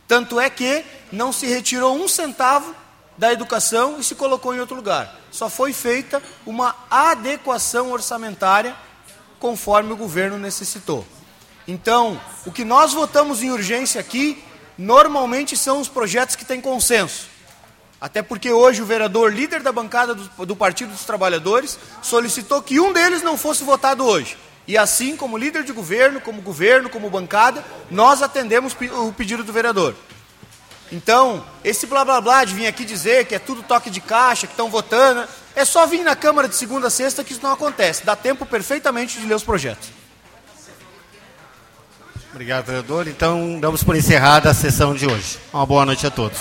Tanto é que não se retirou um centavo da educação e se colocou em outro lugar. Só foi feita uma adequação orçamentária conforme o governo necessitou. Então, o que nós votamos em urgência aqui, normalmente são os projetos que têm consenso. Até porque hoje o vereador, líder da bancada do, do, Partido dos Trabalhadores, solicitou que um deles não fosse votado hoje. E assim, como líder de governo, como governo, como bancada, nós atendemos o pedido do vereador. Então, esse blá blá blá de vir aqui dizer que é tudo toque de caixa, que estão votando, é só vir na Câmara de segunda a sexta que isso não acontece. Dá tempo perfeitamente de ler os projetos. Obrigado, vereador. Então, damos por encerrada a sessão de hoje. Uma boa noite a todos.